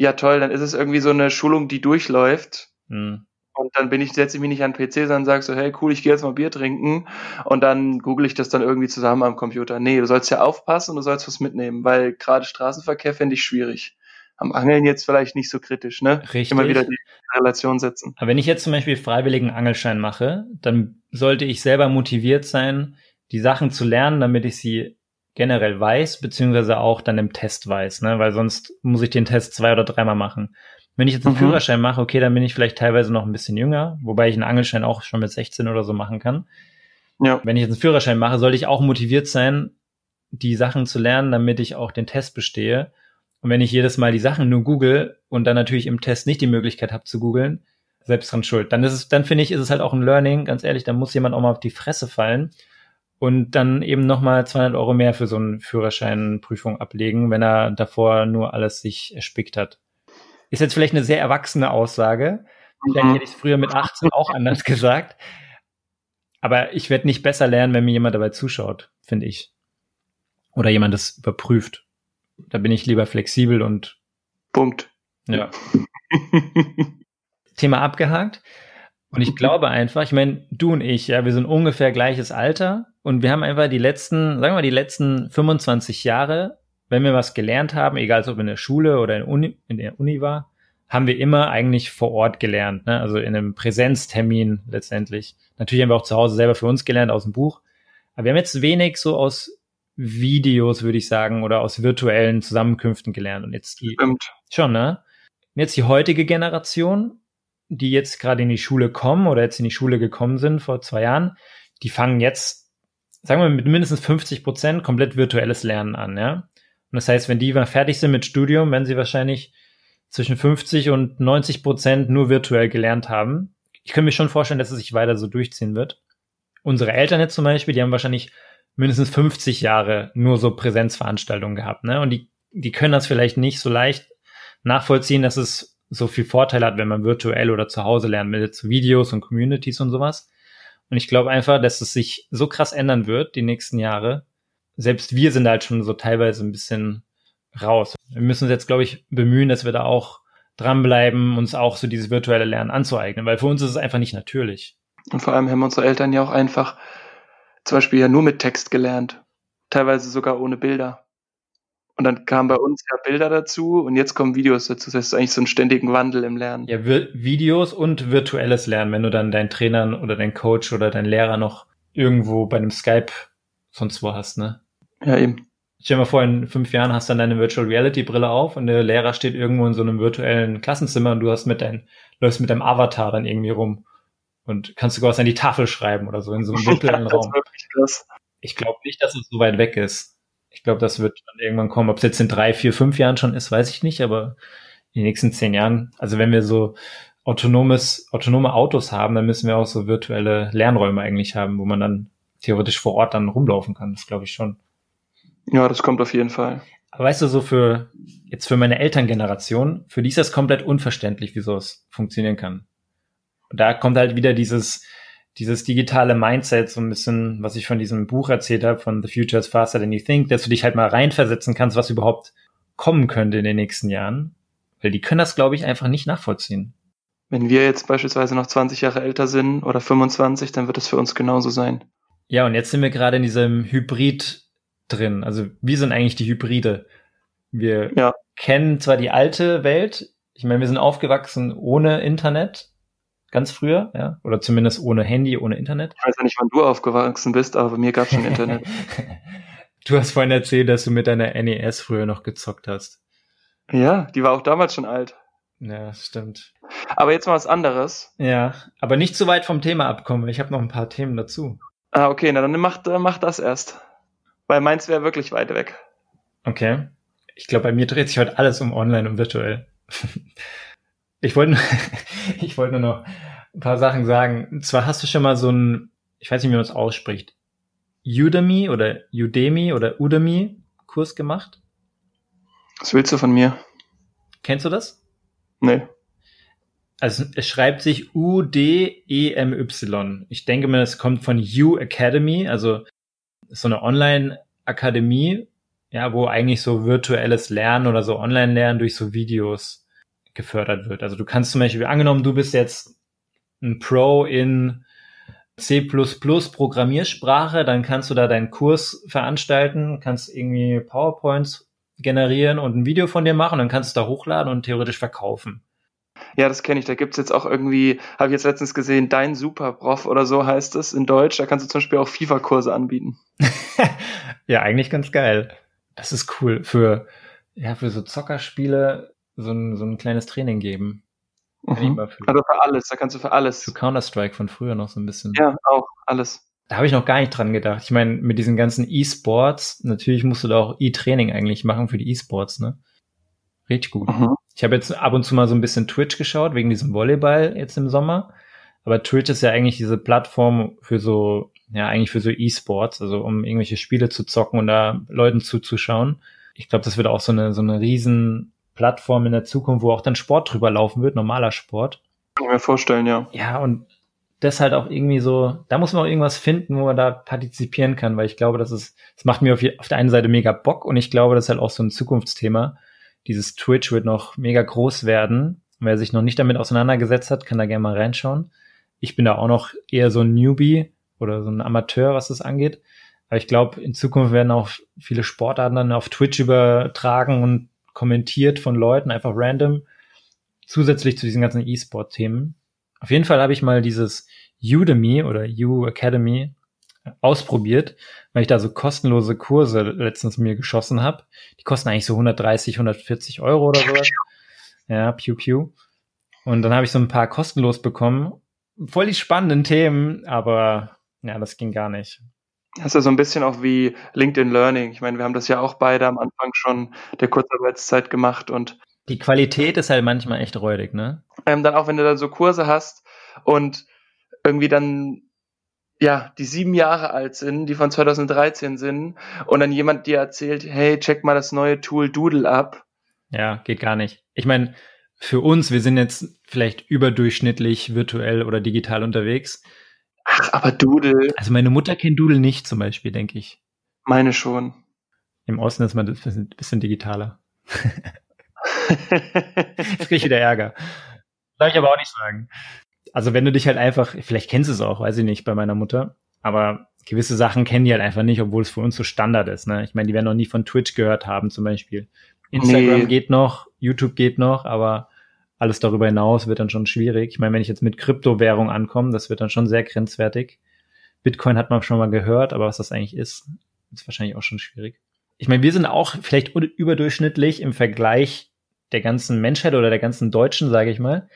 ja toll, dann ist es irgendwie so eine Schulung, die durchläuft. Mhm. Und dann bin ich, setze ich mich nicht an den PC, sondern sage so, hey cool, ich gehe jetzt mal Bier trinken und dann google ich das dann irgendwie zusammen am Computer. Nee, du sollst ja aufpassen und du sollst was mitnehmen, weil gerade Straßenverkehr finde ich schwierig. Am Angeln jetzt vielleicht nicht so kritisch, ne? Richtig. Immer wieder die Relation setzen. Aber wenn ich jetzt zum Beispiel freiwilligen Angelschein mache, dann sollte ich selber motiviert sein, die Sachen zu lernen, damit ich sie generell weiß, beziehungsweise auch dann im Test weiß, ne? Weil sonst muss ich den Test zwei oder dreimal machen. Wenn ich jetzt einen mhm. Führerschein mache, okay, dann bin ich vielleicht teilweise noch ein bisschen jünger, wobei ich einen Angelschein auch schon mit 16 oder so machen kann. Ja. Wenn ich jetzt einen Führerschein mache, sollte ich auch motiviert sein, die Sachen zu lernen, damit ich auch den Test bestehe. Und wenn ich jedes Mal die Sachen nur google und dann natürlich im Test nicht die Möglichkeit habe zu googeln, selbst dran schuld. Dann ist es, dann finde ich, ist es halt auch ein Learning, ganz ehrlich, dann muss jemand auch mal auf die Fresse fallen und dann eben nochmal 200 Euro mehr für so eine Führerscheinprüfung ablegen, wenn er davor nur alles sich erspickt hat. Ist jetzt vielleicht eine sehr erwachsene Aussage. Vielleicht mhm. hätte ich es früher mit 18 auch anders gesagt. Aber ich werde nicht besser lernen, wenn mir jemand dabei zuschaut, finde ich. Oder jemand das überprüft. Da bin ich lieber flexibel und Punkt. Ja. Thema abgehakt. Und ich glaube einfach, ich meine, du und ich, ja, wir sind ungefähr gleiches Alter und wir haben einfach die letzten, sagen wir mal, die letzten 25 Jahre, wenn wir was gelernt haben, egal ob in der Schule oder in, Uni, in der Uni war, haben wir immer eigentlich vor Ort gelernt, ne? also in einem Präsenztermin letztendlich. Natürlich haben wir auch zu Hause selber für uns gelernt aus dem Buch, aber wir haben jetzt wenig so aus Videos, würde ich sagen, oder aus virtuellen Zusammenkünften gelernt. Und jetzt die Stimmt. schon, ne? Und jetzt die heutige Generation, die jetzt gerade in die Schule kommen oder jetzt in die Schule gekommen sind vor zwei Jahren, die fangen jetzt sagen wir mit mindestens 50 Prozent komplett virtuelles Lernen an, ja. Und das heißt, wenn die mal fertig sind mit Studium, werden sie wahrscheinlich zwischen 50 und 90 Prozent nur virtuell gelernt haben. Ich kann mir schon vorstellen, dass es sich weiter so durchziehen wird. Unsere Eltern jetzt zum Beispiel, die haben wahrscheinlich mindestens 50 Jahre nur so Präsenzveranstaltungen gehabt, ne? Und die, die können das vielleicht nicht so leicht nachvollziehen, dass es so viel Vorteil hat, wenn man virtuell oder zu Hause lernt mit Videos und Communities und sowas. Und ich glaube einfach, dass es sich so krass ändern wird die nächsten Jahre. Selbst wir sind halt schon so teilweise ein bisschen raus. Wir müssen uns jetzt, glaube ich, bemühen, dass wir da auch dranbleiben, uns auch so dieses virtuelle Lernen anzueignen, weil für uns ist es einfach nicht natürlich. Und vor allem haben unsere Eltern ja auch einfach zum Beispiel ja nur mit Text gelernt. teilweise sogar ohne Bilder. Und dann kamen bei uns ja Bilder dazu und jetzt kommen Videos dazu. Das heißt, eigentlich so einen ständigen Wandel im Lernen. Ja, Videos und virtuelles Lernen, wenn du dann deinen Trainer oder deinen Coach oder deinen Lehrer noch irgendwo bei einem Skype sonst wo hast, ne? Ja, eben. Stell dir mal vor, in fünf Jahren hast du dann deine Virtual Reality Brille auf und der Lehrer steht irgendwo in so einem virtuellen Klassenzimmer und du hast mit dein, läufst mit deinem Avatar dann irgendwie rum und kannst sogar was an die Tafel schreiben oder so in so einem virtuellen ja, Raum. Ich glaube nicht, dass es so weit weg ist. Ich glaube, das wird dann irgendwann kommen. Ob es jetzt in drei, vier, fünf Jahren schon ist, weiß ich nicht, aber in den nächsten zehn Jahren, also wenn wir so autonomes, autonome Autos haben, dann müssen wir auch so virtuelle Lernräume eigentlich haben, wo man dann theoretisch vor Ort dann rumlaufen kann. Das glaube ich schon. Ja, das kommt auf jeden Fall. Aber weißt du, so für, jetzt für meine Elterngeneration, für die ist das komplett unverständlich, wie sowas funktionieren kann. Und da kommt halt wieder dieses, dieses digitale Mindset, so ein bisschen, was ich von diesem Buch erzählt habe, von The Future is Faster Than You Think, dass du dich halt mal reinversetzen kannst, was überhaupt kommen könnte in den nächsten Jahren. Weil die können das, glaube ich, einfach nicht nachvollziehen. Wenn wir jetzt beispielsweise noch 20 Jahre älter sind oder 25, dann wird es für uns genauso sein. Ja, und jetzt sind wir gerade in diesem Hybrid drin. Also wie sind eigentlich die Hybride? Wir ja. kennen zwar die alte Welt, ich meine, wir sind aufgewachsen ohne Internet, ganz früher, ja, oder zumindest ohne Handy, ohne Internet. Ich weiß ja nicht, wann du aufgewachsen bist, aber bei mir gab es schon Internet. du hast vorhin erzählt, dass du mit deiner NES früher noch gezockt hast. Ja, die war auch damals schon alt. Ja, stimmt. Aber jetzt mal was anderes. Ja, aber nicht zu weit vom Thema abkommen. Ich habe noch ein paar Themen dazu. Ah, okay, na dann mach, mach das erst. Weil meins wäre wirklich weit weg. Okay. Ich glaube, bei mir dreht sich heute alles um online und virtuell. ich wollte ich wollte nur noch ein paar Sachen sagen. Und zwar hast du schon mal so ein, ich weiß nicht, wie man es ausspricht, Udemy oder Udemy oder Udemy Kurs gemacht? Was willst du von mir? Kennst du das? Nee also es schreibt sich U-D-E-M-Y. Ich denke mal, es kommt von U Academy, also so eine Online-Akademie, ja, wo eigentlich so virtuelles Lernen oder so Online-Lernen durch so Videos gefördert wird. Also du kannst zum Beispiel, angenommen, du bist jetzt ein Pro in C++ Programmiersprache, dann kannst du da deinen Kurs veranstalten, kannst irgendwie PowerPoints generieren und ein Video von dir machen, dann kannst du da hochladen und theoretisch verkaufen. Ja, das kenne ich. Da gibt's jetzt auch irgendwie, habe ich jetzt letztens gesehen, Dein Superprof oder so heißt es in Deutsch. Da kannst du zum Beispiel auch FIFA-Kurse anbieten. ja, eigentlich ganz geil. Das ist cool. Für, ja, für so Zockerspiele so ein, so ein kleines Training geben. Mhm. Also für alles, da kannst du für alles. Für Counter-Strike von früher noch so ein bisschen. Ja, auch, alles. Da habe ich noch gar nicht dran gedacht. Ich meine, mit diesen ganzen E-Sports, natürlich musst du da auch E-Training eigentlich machen für die E-Sports, ne? Richtig gut. Mhm. Ich habe jetzt ab und zu mal so ein bisschen Twitch geschaut, wegen diesem Volleyball jetzt im Sommer. Aber Twitch ist ja eigentlich diese Plattform für so, ja, eigentlich für so E-Sports, also um irgendwelche Spiele zu zocken und da Leuten zuzuschauen. Ich glaube, das wird auch so eine, so eine riesen Plattform in der Zukunft, wo auch dann Sport drüber laufen wird, normaler Sport. Kann ich mir vorstellen, ja. Ja, und das halt auch irgendwie so, da muss man auch irgendwas finden, wo man da partizipieren kann, weil ich glaube, das ist, das macht mir auf, auf der einen Seite mega Bock und ich glaube, das ist halt auch so ein Zukunftsthema, dieses Twitch wird noch mega groß werden. Wer sich noch nicht damit auseinandergesetzt hat, kann da gerne mal reinschauen. Ich bin da auch noch eher so ein Newbie oder so ein Amateur, was das angeht. Aber ich glaube, in Zukunft werden auch viele Sportarten dann auf Twitch übertragen und kommentiert von Leuten, einfach random, zusätzlich zu diesen ganzen E-Sport-Themen. Auf jeden Fall habe ich mal dieses Udemy oder U Academy ausprobiert, weil ich da so kostenlose Kurse letztens mir geschossen habe. Die kosten eigentlich so 130, 140 Euro oder so. Ja, pew pew. Und dann habe ich so ein paar kostenlos bekommen. Voll die spannenden Themen, aber ja, das ging gar nicht. Das ist ja so ein bisschen auch wie LinkedIn Learning. Ich meine, wir haben das ja auch beide am Anfang schon der Kurzarbeitszeit gemacht und die Qualität ist halt manchmal echt räudig, ne? Ähm, dann auch, wenn du dann so Kurse hast und irgendwie dann ja, die sieben Jahre alt sind, die von 2013 sind, und dann jemand dir erzählt, hey, check mal das neue Tool Doodle ab. Ja, geht gar nicht. Ich meine, für uns, wir sind jetzt vielleicht überdurchschnittlich virtuell oder digital unterwegs. Ach, aber Doodle. Also meine Mutter kennt Doodle nicht zum Beispiel, denke ich. Meine schon. Im Osten ist man ein bisschen, bisschen digitaler. Jetzt kriege ich wieder Ärger. Darf ich aber auch nicht sagen also wenn du dich halt einfach, vielleicht kennst du es auch, weiß ich nicht, bei meiner Mutter. Aber gewisse Sachen kennen die halt einfach nicht, obwohl es für uns so Standard ist. Ne? Ich meine, die werden noch nie von Twitch gehört haben zum Beispiel. Instagram nee. geht noch, YouTube geht noch, aber alles darüber hinaus wird dann schon schwierig. Ich meine, wenn ich jetzt mit Kryptowährung ankomme, das wird dann schon sehr grenzwertig. Bitcoin hat man schon mal gehört, aber was das eigentlich ist, ist wahrscheinlich auch schon schwierig. Ich meine, wir sind auch vielleicht überdurchschnittlich im Vergleich der ganzen Menschheit oder der ganzen Deutschen, sage ich mal.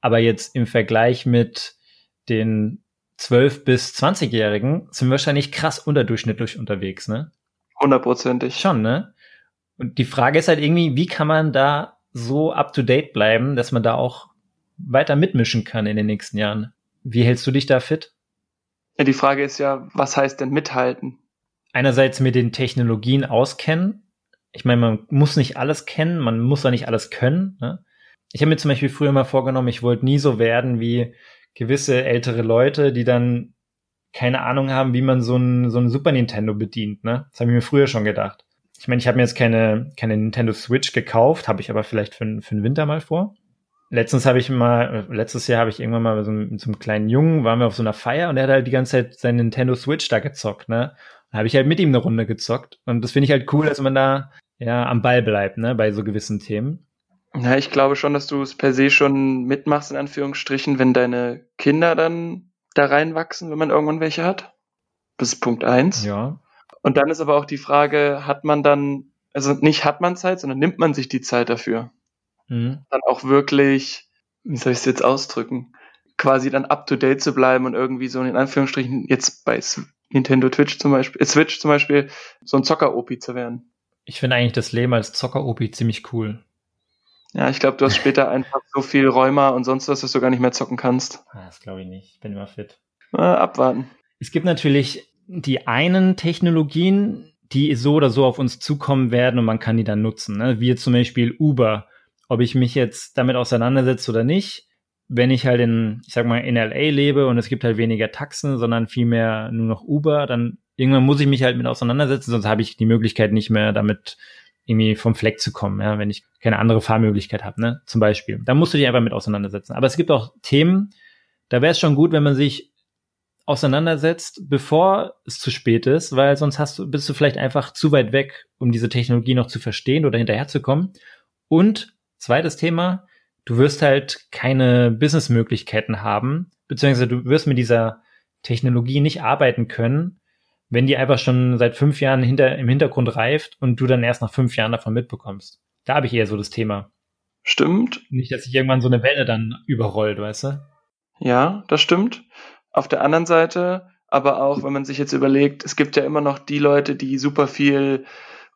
Aber jetzt im Vergleich mit den 12 bis 20-Jährigen sind wir wahrscheinlich krass unterdurchschnittlich unterwegs, ne? Hundertprozentig. Schon, ne? Und die Frage ist halt irgendwie, wie kann man da so up-to-date bleiben, dass man da auch weiter mitmischen kann in den nächsten Jahren. Wie hältst du dich da fit? Ja, die Frage ist ja, was heißt denn mithalten? Einerseits mit den Technologien auskennen. Ich meine, man muss nicht alles kennen, man muss da nicht alles können. Ne? Ich habe mir zum Beispiel früher mal vorgenommen, ich wollte nie so werden wie gewisse ältere Leute, die dann keine Ahnung haben, wie man so ein, so ein Super Nintendo bedient. Ne? Das habe ich mir früher schon gedacht ich meine, ich habe mir jetzt keine, keine Nintendo Switch gekauft, habe ich aber vielleicht für, für den Winter mal vor. Letztens habe ich mal, letztes Jahr habe ich irgendwann mal mit so, einem, mit so einem kleinen Jungen, waren wir auf so einer Feier und er hat halt die ganze Zeit seine Nintendo Switch da gezockt, ne? Da habe ich halt mit ihm eine Runde gezockt. Und das finde ich halt cool, dass man da ja am Ball bleibt, ne, bei so gewissen Themen. Ja, ich glaube schon, dass du es per se schon mitmachst, in Anführungsstrichen, wenn deine Kinder dann da reinwachsen, wenn man irgendwann welche hat. Das ist Punkt eins. Ja. Und dann ist aber auch die Frage, hat man dann, also nicht hat man Zeit, sondern nimmt man sich die Zeit dafür? Mhm. Dann auch wirklich, wie soll ich es jetzt ausdrücken, quasi dann up to date zu bleiben und irgendwie so in Anführungsstrichen jetzt bei Nintendo Twitch zum Beispiel, äh, Switch zum Beispiel, so ein Zocker-OP zu werden. Ich finde eigentlich das Leben als Zocker-OP ziemlich cool. Ja, ich glaube, du hast später einfach so viel Rheuma und sonst was, dass du gar nicht mehr zocken kannst. Ah, das glaube ich nicht. Ich bin immer fit. Äh, abwarten. Es gibt natürlich die einen Technologien, die so oder so auf uns zukommen werden und man kann die dann nutzen. Ne? Wie zum Beispiel Uber. Ob ich mich jetzt damit auseinandersetze oder nicht, wenn ich halt in, ich sag mal, in LA lebe und es gibt halt weniger Taxen, sondern vielmehr nur noch Uber, dann irgendwann muss ich mich halt mit auseinandersetzen, sonst habe ich die Möglichkeit nicht mehr damit irgendwie vom Fleck zu kommen, ja, wenn ich keine andere Fahrmöglichkeit habe, ne, zum Beispiel. Da musst du dich einfach mit auseinandersetzen. Aber es gibt auch Themen, da wäre es schon gut, wenn man sich auseinandersetzt, bevor es zu spät ist, weil sonst hast du, bist du vielleicht einfach zu weit weg, um diese Technologie noch zu verstehen oder hinterherzukommen. Und zweites Thema, du wirst halt keine Businessmöglichkeiten haben, beziehungsweise du wirst mit dieser Technologie nicht arbeiten können, wenn die einfach schon seit fünf Jahren hinter, im Hintergrund reift und du dann erst nach fünf Jahren davon mitbekommst. Da habe ich eher so das Thema. Stimmt. Nicht, dass sich irgendwann so eine Welle dann überrollt, weißt du? Ja, das stimmt. Auf der anderen Seite, aber auch, wenn man sich jetzt überlegt, es gibt ja immer noch die Leute, die super viel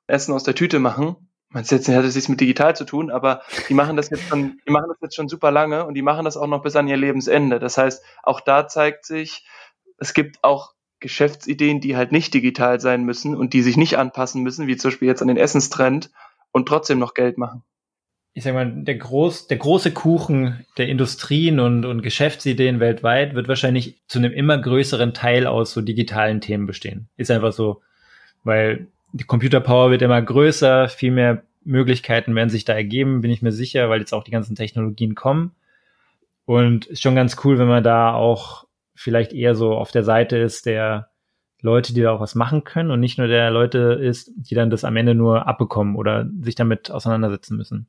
Essen aus der Tüte machen. Man jetzt hat es nichts mit digital zu tun, aber die machen das jetzt schon, die machen das jetzt schon super lange und die machen das auch noch bis an ihr Lebensende. Das heißt, auch da zeigt sich, es gibt auch Geschäftsideen, die halt nicht digital sein müssen und die sich nicht anpassen müssen, wie zum Beispiel jetzt an den Essenstrend und trotzdem noch Geld machen ich sag mal, der, groß, der große Kuchen der Industrien und, und Geschäftsideen weltweit wird wahrscheinlich zu einem immer größeren Teil aus so digitalen Themen bestehen. Ist einfach so, weil die Computerpower wird immer größer, viel mehr Möglichkeiten werden sich da ergeben, bin ich mir sicher, weil jetzt auch die ganzen Technologien kommen. Und ist schon ganz cool, wenn man da auch vielleicht eher so auf der Seite ist der Leute, die da auch was machen können und nicht nur der Leute ist, die dann das am Ende nur abbekommen oder sich damit auseinandersetzen müssen.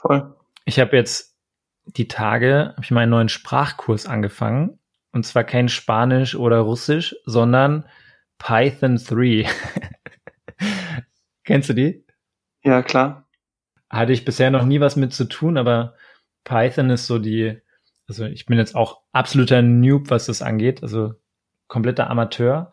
Voll. Ich habe jetzt die Tage, habe ich meinen neuen Sprachkurs angefangen. Und zwar kein Spanisch oder Russisch, sondern Python 3. Kennst du die? Ja, klar. Hatte ich bisher noch nie was mit zu tun, aber Python ist so die, also ich bin jetzt auch absoluter Noob, was das angeht, also kompletter Amateur.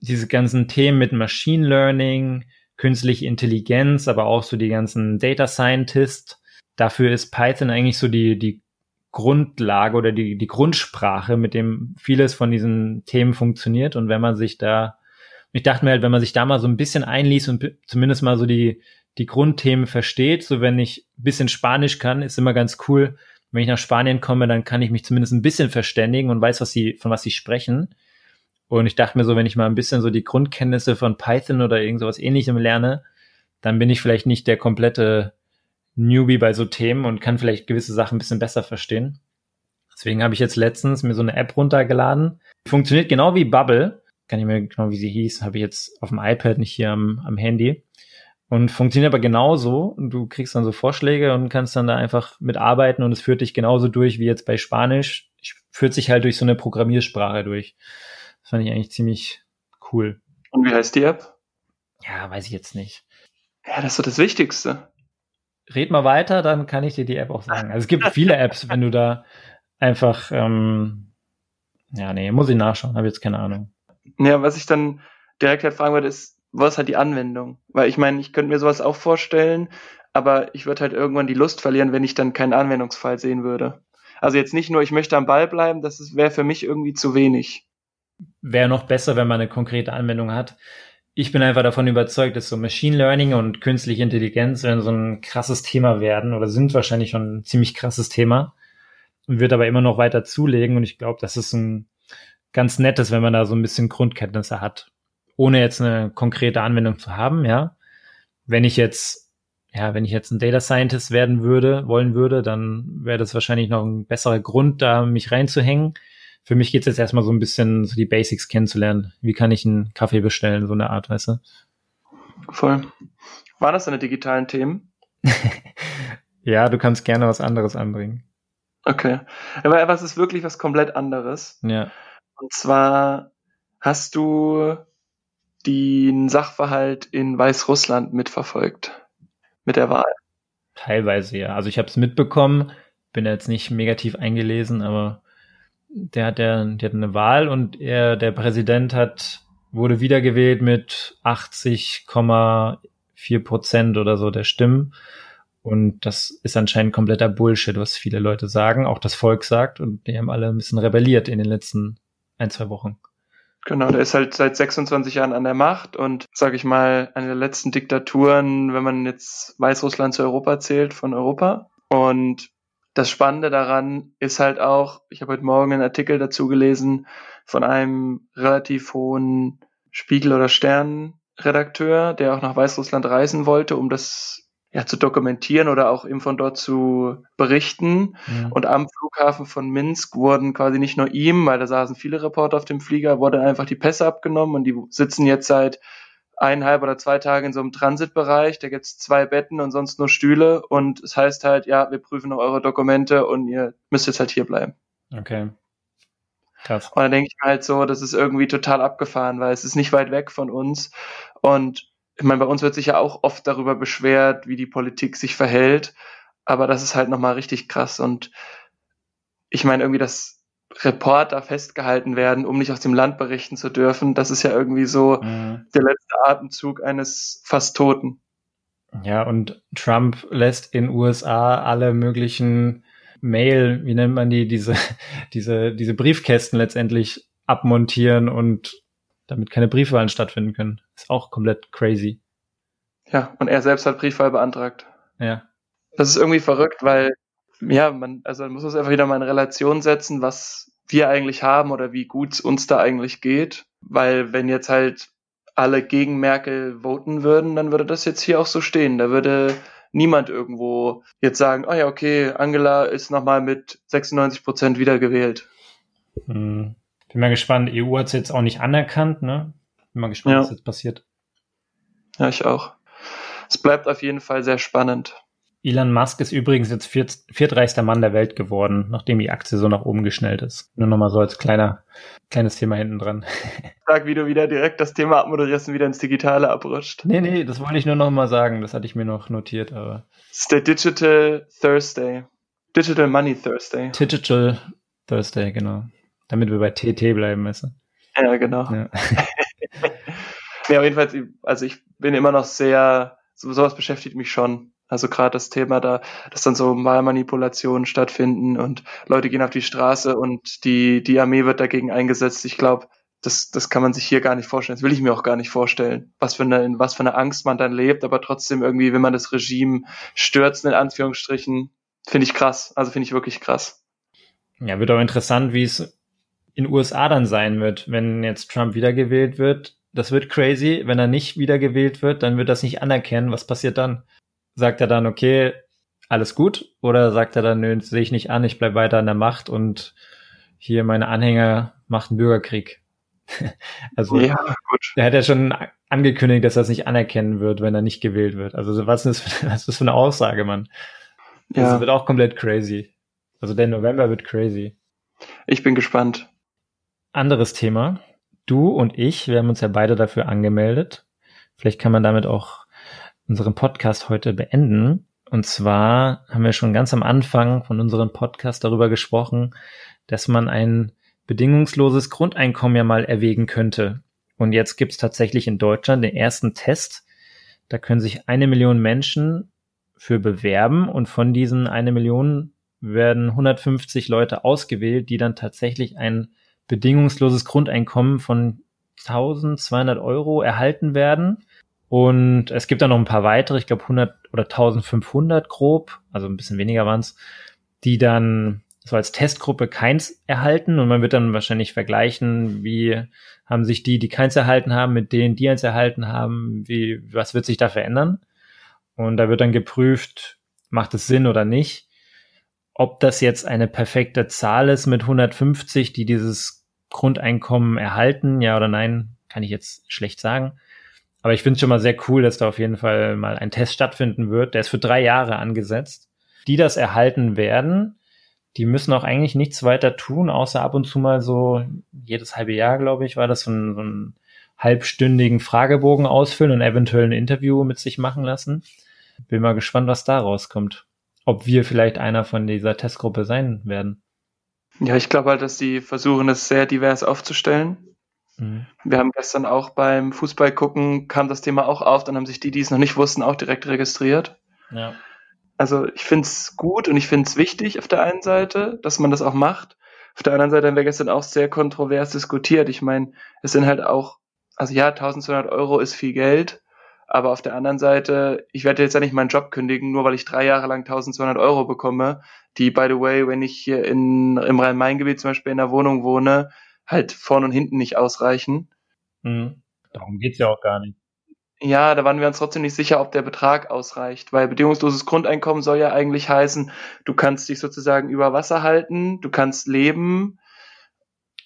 Diese ganzen Themen mit Machine Learning, künstliche Intelligenz, aber auch so die ganzen Data Scientists, dafür ist Python eigentlich so die, die Grundlage oder die, die Grundsprache, mit dem vieles von diesen Themen funktioniert. Und wenn man sich da, ich dachte mir halt, wenn man sich da mal so ein bisschen einliest und zumindest mal so die, die Grundthemen versteht, so wenn ich ein bisschen Spanisch kann, ist immer ganz cool. Wenn ich nach Spanien komme, dann kann ich mich zumindest ein bisschen verständigen und weiß, was sie, von was sie sprechen. Und ich dachte mir so, wenn ich mal ein bisschen so die Grundkenntnisse von Python oder irgend sowas ähnlichem lerne, dann bin ich vielleicht nicht der komplette Newbie bei so Themen und kann vielleicht gewisse Sachen ein bisschen besser verstehen. Deswegen habe ich jetzt letztens mir so eine App runtergeladen. Funktioniert genau wie Bubble. gar nicht mehr genau, wie sie hieß, habe ich jetzt auf dem iPad, nicht hier am, am Handy. Und funktioniert aber genauso. Du kriegst dann so Vorschläge und kannst dann da einfach mitarbeiten und es führt dich genauso durch wie jetzt bei Spanisch. Führt sich halt durch so eine Programmiersprache durch. Das fand ich eigentlich ziemlich cool. Und wie heißt die App? Ja, weiß ich jetzt nicht. Ja, das ist so das Wichtigste. Red mal weiter, dann kann ich dir die App auch sagen. Also es gibt viele Apps, wenn du da einfach, ähm, ja, nee, muss ich nachschauen, habe jetzt keine Ahnung. Ja, was ich dann direkt halt fragen würde, ist, was hat die Anwendung? Weil ich meine, ich könnte mir sowas auch vorstellen, aber ich würde halt irgendwann die Lust verlieren, wenn ich dann keinen Anwendungsfall sehen würde. Also jetzt nicht nur, ich möchte am Ball bleiben, das wäre für mich irgendwie zu wenig. Wäre noch besser, wenn man eine konkrete Anwendung hat. Ich bin einfach davon überzeugt, dass so Machine Learning und künstliche Intelligenz werden so ein krasses Thema werden oder sind wahrscheinlich schon ein ziemlich krasses Thema und wird aber immer noch weiter zulegen und ich glaube, das ist ein ganz nettes, wenn man da so ein bisschen Grundkenntnisse hat ohne jetzt eine konkrete Anwendung zu haben, ja. Wenn ich jetzt, ja, wenn ich jetzt ein Data Scientist werden würde, wollen würde, dann wäre das wahrscheinlich noch ein besserer Grund, da mich reinzuhängen. Für mich geht es jetzt erstmal so ein bisschen so die Basics kennenzulernen. Wie kann ich einen Kaffee bestellen, so eine Art, weißt du? Voll. Waren das deine digitalen Themen? ja, du kannst gerne was anderes anbringen. Okay. Aber was ist wirklich was komplett anderes? Ja. Und zwar hast du den Sachverhalt in Weißrussland mitverfolgt mit der Wahl? Teilweise ja. Also ich habe es mitbekommen, bin da jetzt nicht negativ eingelesen, aber der hat der, der hat eine Wahl und er, der Präsident hat wurde wiedergewählt mit 80,4 Prozent oder so der Stimmen. Und das ist anscheinend kompletter Bullshit, was viele Leute sagen, auch das Volk sagt. Und die haben alle ein bisschen rebelliert in den letzten ein, zwei Wochen. Genau, der ist halt seit 26 Jahren an der Macht und, sage ich mal, eine der letzten Diktaturen, wenn man jetzt Weißrussland zu Europa zählt, von Europa. Und das Spannende daran ist halt auch, ich habe heute Morgen einen Artikel dazu gelesen von einem relativ hohen Spiegel- oder Stern-Redakteur, der auch nach Weißrussland reisen wollte, um das ja, zu dokumentieren oder auch eben von dort zu berichten. Ja. Und am Flughafen von Minsk wurden quasi nicht nur ihm, weil da saßen viele Reporter auf dem Flieger, wurde einfach die Pässe abgenommen und die sitzen jetzt seit eineinhalb oder zwei Tagen in so einem Transitbereich. Da gibt's zwei Betten und sonst nur Stühle. Und es heißt halt, ja, wir prüfen noch eure Dokumente und ihr müsst jetzt halt hier bleiben. Okay. Krass. Und dann denke ich mir halt so, das ist irgendwie total abgefahren, weil es ist nicht weit weg von uns. Und ich meine, bei uns wird sich ja auch oft darüber beschwert, wie die Politik sich verhält, aber das ist halt nochmal richtig krass und ich meine irgendwie, dass Reporter festgehalten werden, um nicht aus dem Land berichten zu dürfen, das ist ja irgendwie so mhm. der letzte Atemzug eines fast Toten. Ja, und Trump lässt in USA alle möglichen Mail, wie nennt man die, diese, diese, diese Briefkästen letztendlich abmontieren und damit keine Briefwahlen stattfinden können. Ist auch komplett crazy. Ja, und er selbst hat Briefwahl beantragt. Ja. Das ist irgendwie verrückt, weil, ja, man, also man muss uns einfach wieder mal in Relation setzen, was wir eigentlich haben oder wie gut es uns da eigentlich geht. Weil wenn jetzt halt alle gegen Merkel voten würden, dann würde das jetzt hier auch so stehen. Da würde niemand irgendwo jetzt sagen, oh ja, okay, Angela ist nochmal mit 96 Prozent wiedergewählt. Hm. Bin mal gespannt. EU hat es jetzt auch nicht anerkannt, ne? Bin mal gespannt, ja. was jetzt passiert. Ja, ich auch. Es bleibt auf jeden Fall sehr spannend. Elon Musk ist übrigens jetzt viert, viertreichster Mann der Welt geworden, nachdem die Aktie so nach oben geschnellt ist. Nur nochmal so als kleiner, kleines Thema hinten dran. Sag, wie du wieder direkt das Thema abmoderierst und wieder ins Digitale abrutscht. Nee, nee, das wollte ich nur nochmal sagen. Das hatte ich mir noch notiert, aber. Das ist der Digital Thursday. Digital Money Thursday. Digital Thursday, genau. Damit wir bei TT bleiben, weißt Ja, genau. Ja. ja, jedenfalls, also ich bin immer noch sehr, so, sowas beschäftigt mich schon. Also gerade das Thema da, dass dann so Wahlmanipulationen stattfinden und Leute gehen auf die Straße und die, die Armee wird dagegen eingesetzt. Ich glaube, das, das kann man sich hier gar nicht vorstellen. Das will ich mir auch gar nicht vorstellen, was für eine, in was für eine Angst man dann lebt, aber trotzdem irgendwie, wenn man das Regime stürzt, in Anführungsstrichen, finde ich krass. Also finde ich wirklich krass. Ja, wird auch interessant, wie es in USA dann sein wird, wenn jetzt Trump wiedergewählt wird. Das wird crazy. Wenn er nicht wiedergewählt wird, dann wird das nicht anerkennen. Was passiert dann? Sagt er dann, okay, alles gut? Oder sagt er dann, nö, sehe ich nicht an, ich bleib weiter an der Macht und hier meine Anhänger macht einen Bürgerkrieg? also ja, er hat ja schon angekündigt, dass er es nicht anerkennen wird, wenn er nicht gewählt wird. Also was ist das für, was ist das für eine Aussage, Mann? Das ja. wird auch komplett crazy. Also der November wird crazy. Ich bin gespannt. Anderes Thema. Du und ich, wir haben uns ja beide dafür angemeldet. Vielleicht kann man damit auch unseren Podcast heute beenden. Und zwar haben wir schon ganz am Anfang von unserem Podcast darüber gesprochen, dass man ein bedingungsloses Grundeinkommen ja mal erwägen könnte. Und jetzt gibt's tatsächlich in Deutschland den ersten Test. Da können sich eine Million Menschen für bewerben und von diesen eine Million werden 150 Leute ausgewählt, die dann tatsächlich ein bedingungsloses Grundeinkommen von 1200 Euro erhalten werden. Und es gibt dann noch ein paar weitere, ich glaube 100 oder 1500 grob, also ein bisschen weniger waren es, die dann so als Testgruppe keins erhalten und man wird dann wahrscheinlich vergleichen, wie haben sich die, die keins erhalten haben, mit denen, die eins erhalten haben, wie, was wird sich da verändern? Und da wird dann geprüft, macht es Sinn oder nicht. Ob das jetzt eine perfekte Zahl ist mit 150, die dieses Grundeinkommen erhalten, ja oder nein, kann ich jetzt schlecht sagen. Aber ich finde es schon mal sehr cool, dass da auf jeden Fall mal ein Test stattfinden wird. Der ist für drei Jahre angesetzt. Die das erhalten werden, die müssen auch eigentlich nichts weiter tun, außer ab und zu mal so jedes halbe Jahr, glaube ich, war das so ein, so ein halbstündigen Fragebogen ausfüllen und eventuell ein Interview mit sich machen lassen. Bin mal gespannt, was da rauskommt. Ob wir vielleicht einer von dieser Testgruppe sein werden. Ja, ich glaube halt, dass die versuchen, es sehr divers aufzustellen. Mhm. Wir haben gestern auch beim Fußball gucken, kam das Thema auch auf, dann haben sich die, die es noch nicht wussten, auch direkt registriert. Ja. Also ich finde es gut und ich finde es wichtig auf der einen Seite, dass man das auch macht. Auf der anderen Seite haben wir gestern auch sehr kontrovers diskutiert. Ich meine, es sind halt auch, also ja, 1200 Euro ist viel Geld, aber auf der anderen Seite, ich werde jetzt ja nicht meinen Job kündigen, nur weil ich drei Jahre lang 1200 Euro bekomme, die, by the way, wenn ich hier in, im Rhein-Main-Gebiet zum Beispiel in der Wohnung wohne, halt vorn und hinten nicht ausreichen. Mhm. Darum geht's ja auch gar nicht. Ja, da waren wir uns trotzdem nicht sicher, ob der Betrag ausreicht, weil bedingungsloses Grundeinkommen soll ja eigentlich heißen, du kannst dich sozusagen über Wasser halten, du kannst leben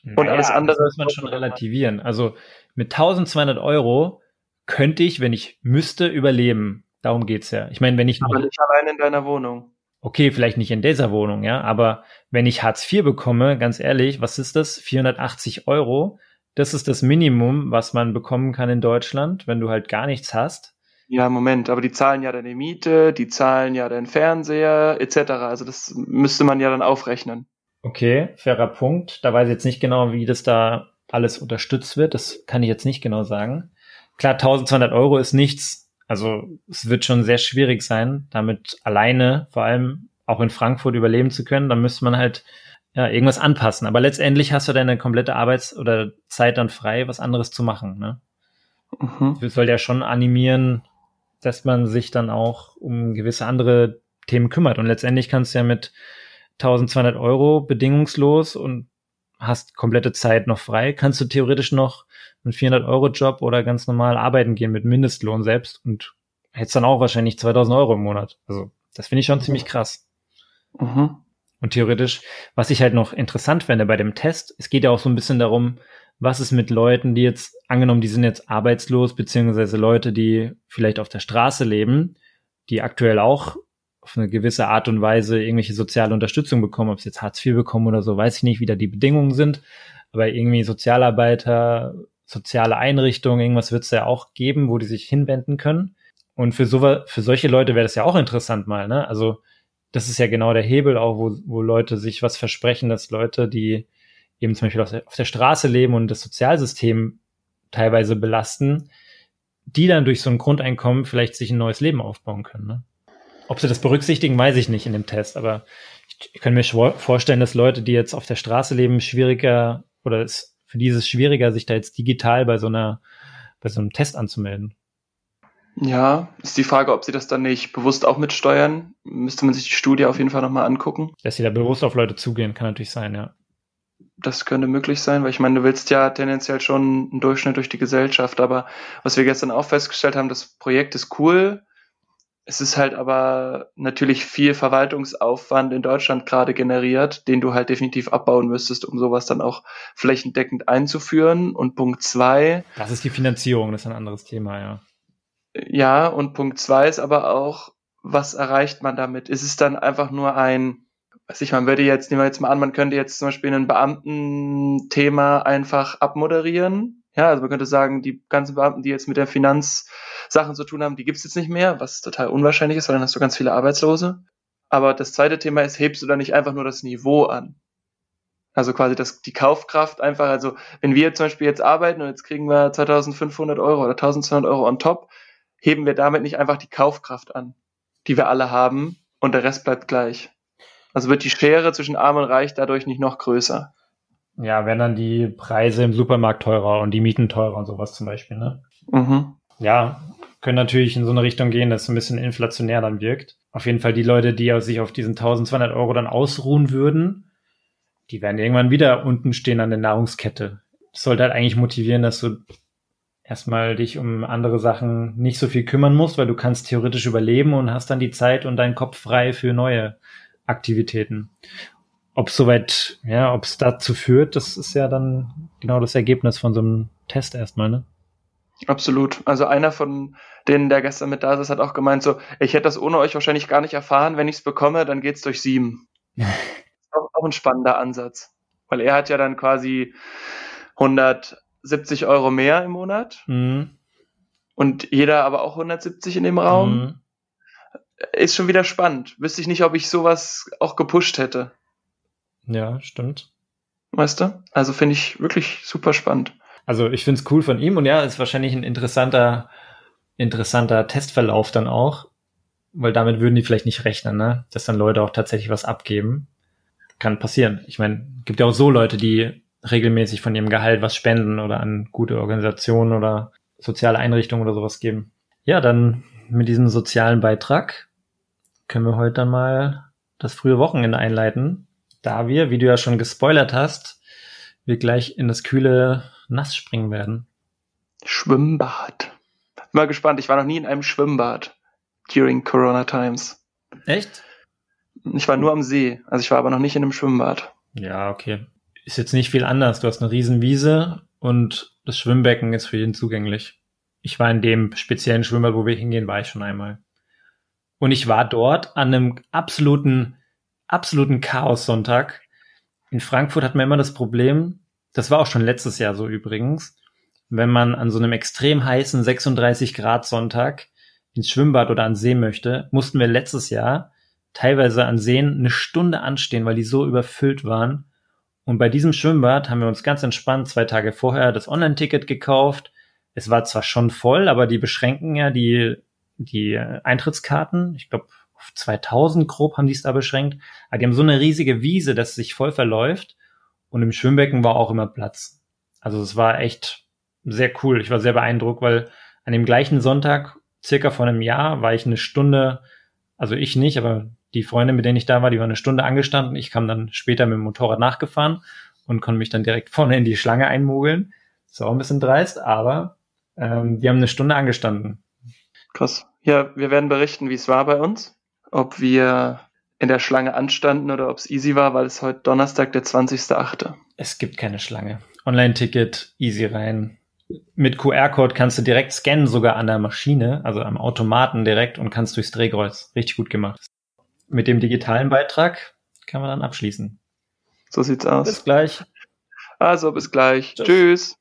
naja, und alles andere. Das muss man schon relativieren. Also mit 1200 Euro könnte ich, wenn ich müsste, überleben. Darum geht's ja. Ich meine, wenn ich aber nicht allein in deiner Wohnung. Okay, vielleicht nicht in dieser Wohnung, ja, aber wenn ich Hartz IV bekomme, ganz ehrlich, was ist das? 480 Euro. Das ist das Minimum, was man bekommen kann in Deutschland, wenn du halt gar nichts hast. Ja, Moment, aber die zahlen ja deine Miete, die zahlen ja deinen Fernseher, etc. Also das müsste man ja dann aufrechnen. Okay, fairer Punkt. Da weiß ich jetzt nicht genau, wie das da alles unterstützt wird. Das kann ich jetzt nicht genau sagen. Klar, 1200 Euro ist nichts. Also es wird schon sehr schwierig sein, damit alleine, vor allem auch in Frankfurt überleben zu können. Dann müsste man halt ja, irgendwas anpassen. Aber letztendlich hast du deine komplette Arbeits- oder Zeit dann frei, was anderes zu machen. Ne? Mhm. Das soll ja schon animieren, dass man sich dann auch um gewisse andere Themen kümmert. Und letztendlich kannst du ja mit 1200 Euro bedingungslos und hast komplette Zeit noch frei, kannst du theoretisch noch einen 400-Euro-Job oder ganz normal arbeiten gehen mit Mindestlohn selbst und hättest dann auch wahrscheinlich 2000 Euro im Monat. Also das finde ich schon ziemlich krass. Mhm. Und theoretisch, was ich halt noch interessant fände bei dem Test, es geht ja auch so ein bisschen darum, was ist mit Leuten, die jetzt, angenommen, die sind jetzt arbeitslos, beziehungsweise Leute, die vielleicht auf der Straße leben, die aktuell auch auf eine gewisse Art und Weise irgendwelche soziale Unterstützung bekommen, ob sie jetzt Hartz IV bekommen oder so, weiß ich nicht, wie da die Bedingungen sind. Aber irgendwie Sozialarbeiter, soziale Einrichtungen, irgendwas wird es ja auch geben, wo die sich hinwenden können. Und für so, für solche Leute wäre das ja auch interessant mal, ne? Also, das ist ja genau der Hebel auch, wo, wo Leute sich was versprechen, dass Leute, die eben zum Beispiel auf der, auf der Straße leben und das Sozialsystem teilweise belasten, die dann durch so ein Grundeinkommen vielleicht sich ein neues Leben aufbauen können. Ne? Ob sie das berücksichtigen, weiß ich nicht in dem Test, aber ich, ich kann mir vorstellen, dass Leute, die jetzt auf der Straße leben, schwieriger oder es, für die ist es schwieriger, sich da jetzt digital bei so einer, bei so einem Test anzumelden. Ja, ist die Frage, ob sie das dann nicht bewusst auch mitsteuern. Müsste man sich die Studie auf jeden Fall nochmal angucken. Dass sie da bewusst auf Leute zugehen, kann natürlich sein, ja. Das könnte möglich sein, weil ich meine, du willst ja tendenziell schon einen Durchschnitt durch die Gesellschaft, aber was wir gestern auch festgestellt haben, das Projekt ist cool, Es ist halt aber natürlich viel Verwaltungsaufwand in Deutschland gerade generiert, den du halt definitiv abbauen müsstest, um sowas dann auch flächendeckend einzuführen. Und Punkt zwei. Das ist die Finanzierung, das ist ein anderes Thema, ja. Ja, und Punkt zwei ist aber auch, was erreicht man damit? Ist es dann einfach nur ein, weiß ich, man würde jetzt, nehmen wir jetzt mal an, man könnte jetzt zum Beispiel ein Beamtenthema einfach abmoderieren ja, also man könnte sagen, die ganzen Beamten, die jetzt mit der Finanzsachen zu tun haben, die gibt's jetzt nicht mehr, was total unwahrscheinlich ist, weil dann hast du ganz viele Arbeitslose. Aber das zweite Thema ist, hebst du da nicht einfach nur das Niveau an? Also quasi das, die Kaufkraft einfach, also wenn wir zum Beispiel jetzt arbeiten und jetzt kriegen wir 2500 Euro oder 1200 Euro on top, heben wir damit nicht einfach die Kaufkraft an, die wir alle haben und der Rest bleibt gleich. Also wird die Schere zwischen Arm und Reich dadurch nicht noch größer. Ja, wenn dann die Preise im Supermarkt teurer und die Mieten teurer und sowas zum Beispiel, ne? Mhm. Ja, können natürlich in so eine Richtung gehen, dass es ein bisschen inflationär dann wirkt. Auf jeden Fall die Leute, die sich auf diesen 1200 Euro dann ausruhen würden, die werden irgendwann wieder unten stehen an der Nahrungskette. Das sollte halt eigentlich motivieren, dass du erstmal dich um andere Sachen nicht so viel kümmern musst, weil du kannst theoretisch überleben und hast dann die Zeit und deinen Kopf frei für neue Aktivitäten ob es soweit, ja, ob es dazu führt, das ist ja dann genau das Ergebnis von so einem Test erstmal, ne? Absolut. Also einer von denen, der gestern mit da ist, hat auch gemeint, so, ich hätte das ohne euch wahrscheinlich gar nicht erfahren, wenn ich es bekomme, dann geht's durch sieben. auch, auch ein spannender Ansatz. Weil er hat ja dann quasi 170 Euro mehr im Monat. Mhm. Und jeder aber auch 170 in dem Raum. Mhm. Ist schon wieder spannend. Wüsste ich nicht, ob ich sowas auch gepusht hätte. Ja, stimmt. Weißt du? Also finde ich wirklich super spannend. Also ich finde es cool von ihm und ja, ist wahrscheinlich ein interessanter, interessanter Testverlauf dann auch, weil damit würden die vielleicht nicht rechnen, ne? Dass dann Leute auch tatsächlich was abgeben. Kann passieren. Ich meine, gibt ja auch so Leute, die regelmäßig von ihrem Gehalt was spenden oder an gute Organisationen oder soziale Einrichtungen oder sowas geben. Ja, dann mit diesem sozialen Beitrag können wir heute dann mal das frühe Wochenende einleiten da wir, wie du ja schon gespoilert hast, wir gleich in das kühle Nass springen werden. Schwimmbad. Mal gespannt, ich war noch nie in einem Schwimmbad during Corona Times. Echt? Ich war nur am See, also ich war aber noch nicht in einem Schwimmbad. Ja, okay. Ist jetzt nicht viel anders. Du hast eine Riesenwiese und das Schwimmbecken ist für jeden zugänglich. Ich war in dem speziellen Schwimmbad, wo wir hingehen, war ich schon einmal. Und ich war dort an einem absoluten absoluten Chaos-Sonntag. In Frankfurt hat man immer das Problem, das war auch schon letztes Jahr so übrigens, wenn man an so einem extrem heißen 36 Grad Sonntag ins Schwimmbad oder an See möchte, mussten wir letztes Jahr teilweise an Seen eine Stunde anstehen, weil die so überfüllt waren. Und bei diesem Schwimmbad haben wir uns ganz entspannt zwei Tage vorher das Online-Ticket gekauft. Es war zwar schon voll, aber die beschränken ja die, die Eintrittskarten. Ich glaube, auf 2000 grob haben die es da beschränkt. Aber die haben so eine riesige Wiese, dass es sich voll verläuft. Und im Schwimmbecken war auch immer Platz. Also es war echt sehr cool. Ich war sehr beeindruckt, weil an dem gleichen Sonntag, circa vor einem Jahr, war ich eine Stunde, also ich nicht, aber die Freundin, mit denen ich da war, die war eine Stunde angestanden. Ich kam dann später mit dem Motorrad nachgefahren und konnte mich dann direkt vorne in die Schlange einmogeln. War auch ein bisschen dreist, aber ähm, die haben eine Stunde angestanden. Krass. Ja, wir werden berichten, wie es war bei uns ob wir in der Schlange anstanden oder ob es easy war, weil es heute Donnerstag, der 20.8. Es gibt keine Schlange. Online-Ticket, easy rein. Mit QR-Code kannst du direkt scannen, sogar an der Maschine, also am Automaten direkt und kannst durchs Drehkreuz. Richtig gut gemacht. Mit dem digitalen Beitrag kann man dann abschließen. So sieht's aus. Bis gleich. Also bis gleich. Tschüss. Tschüss.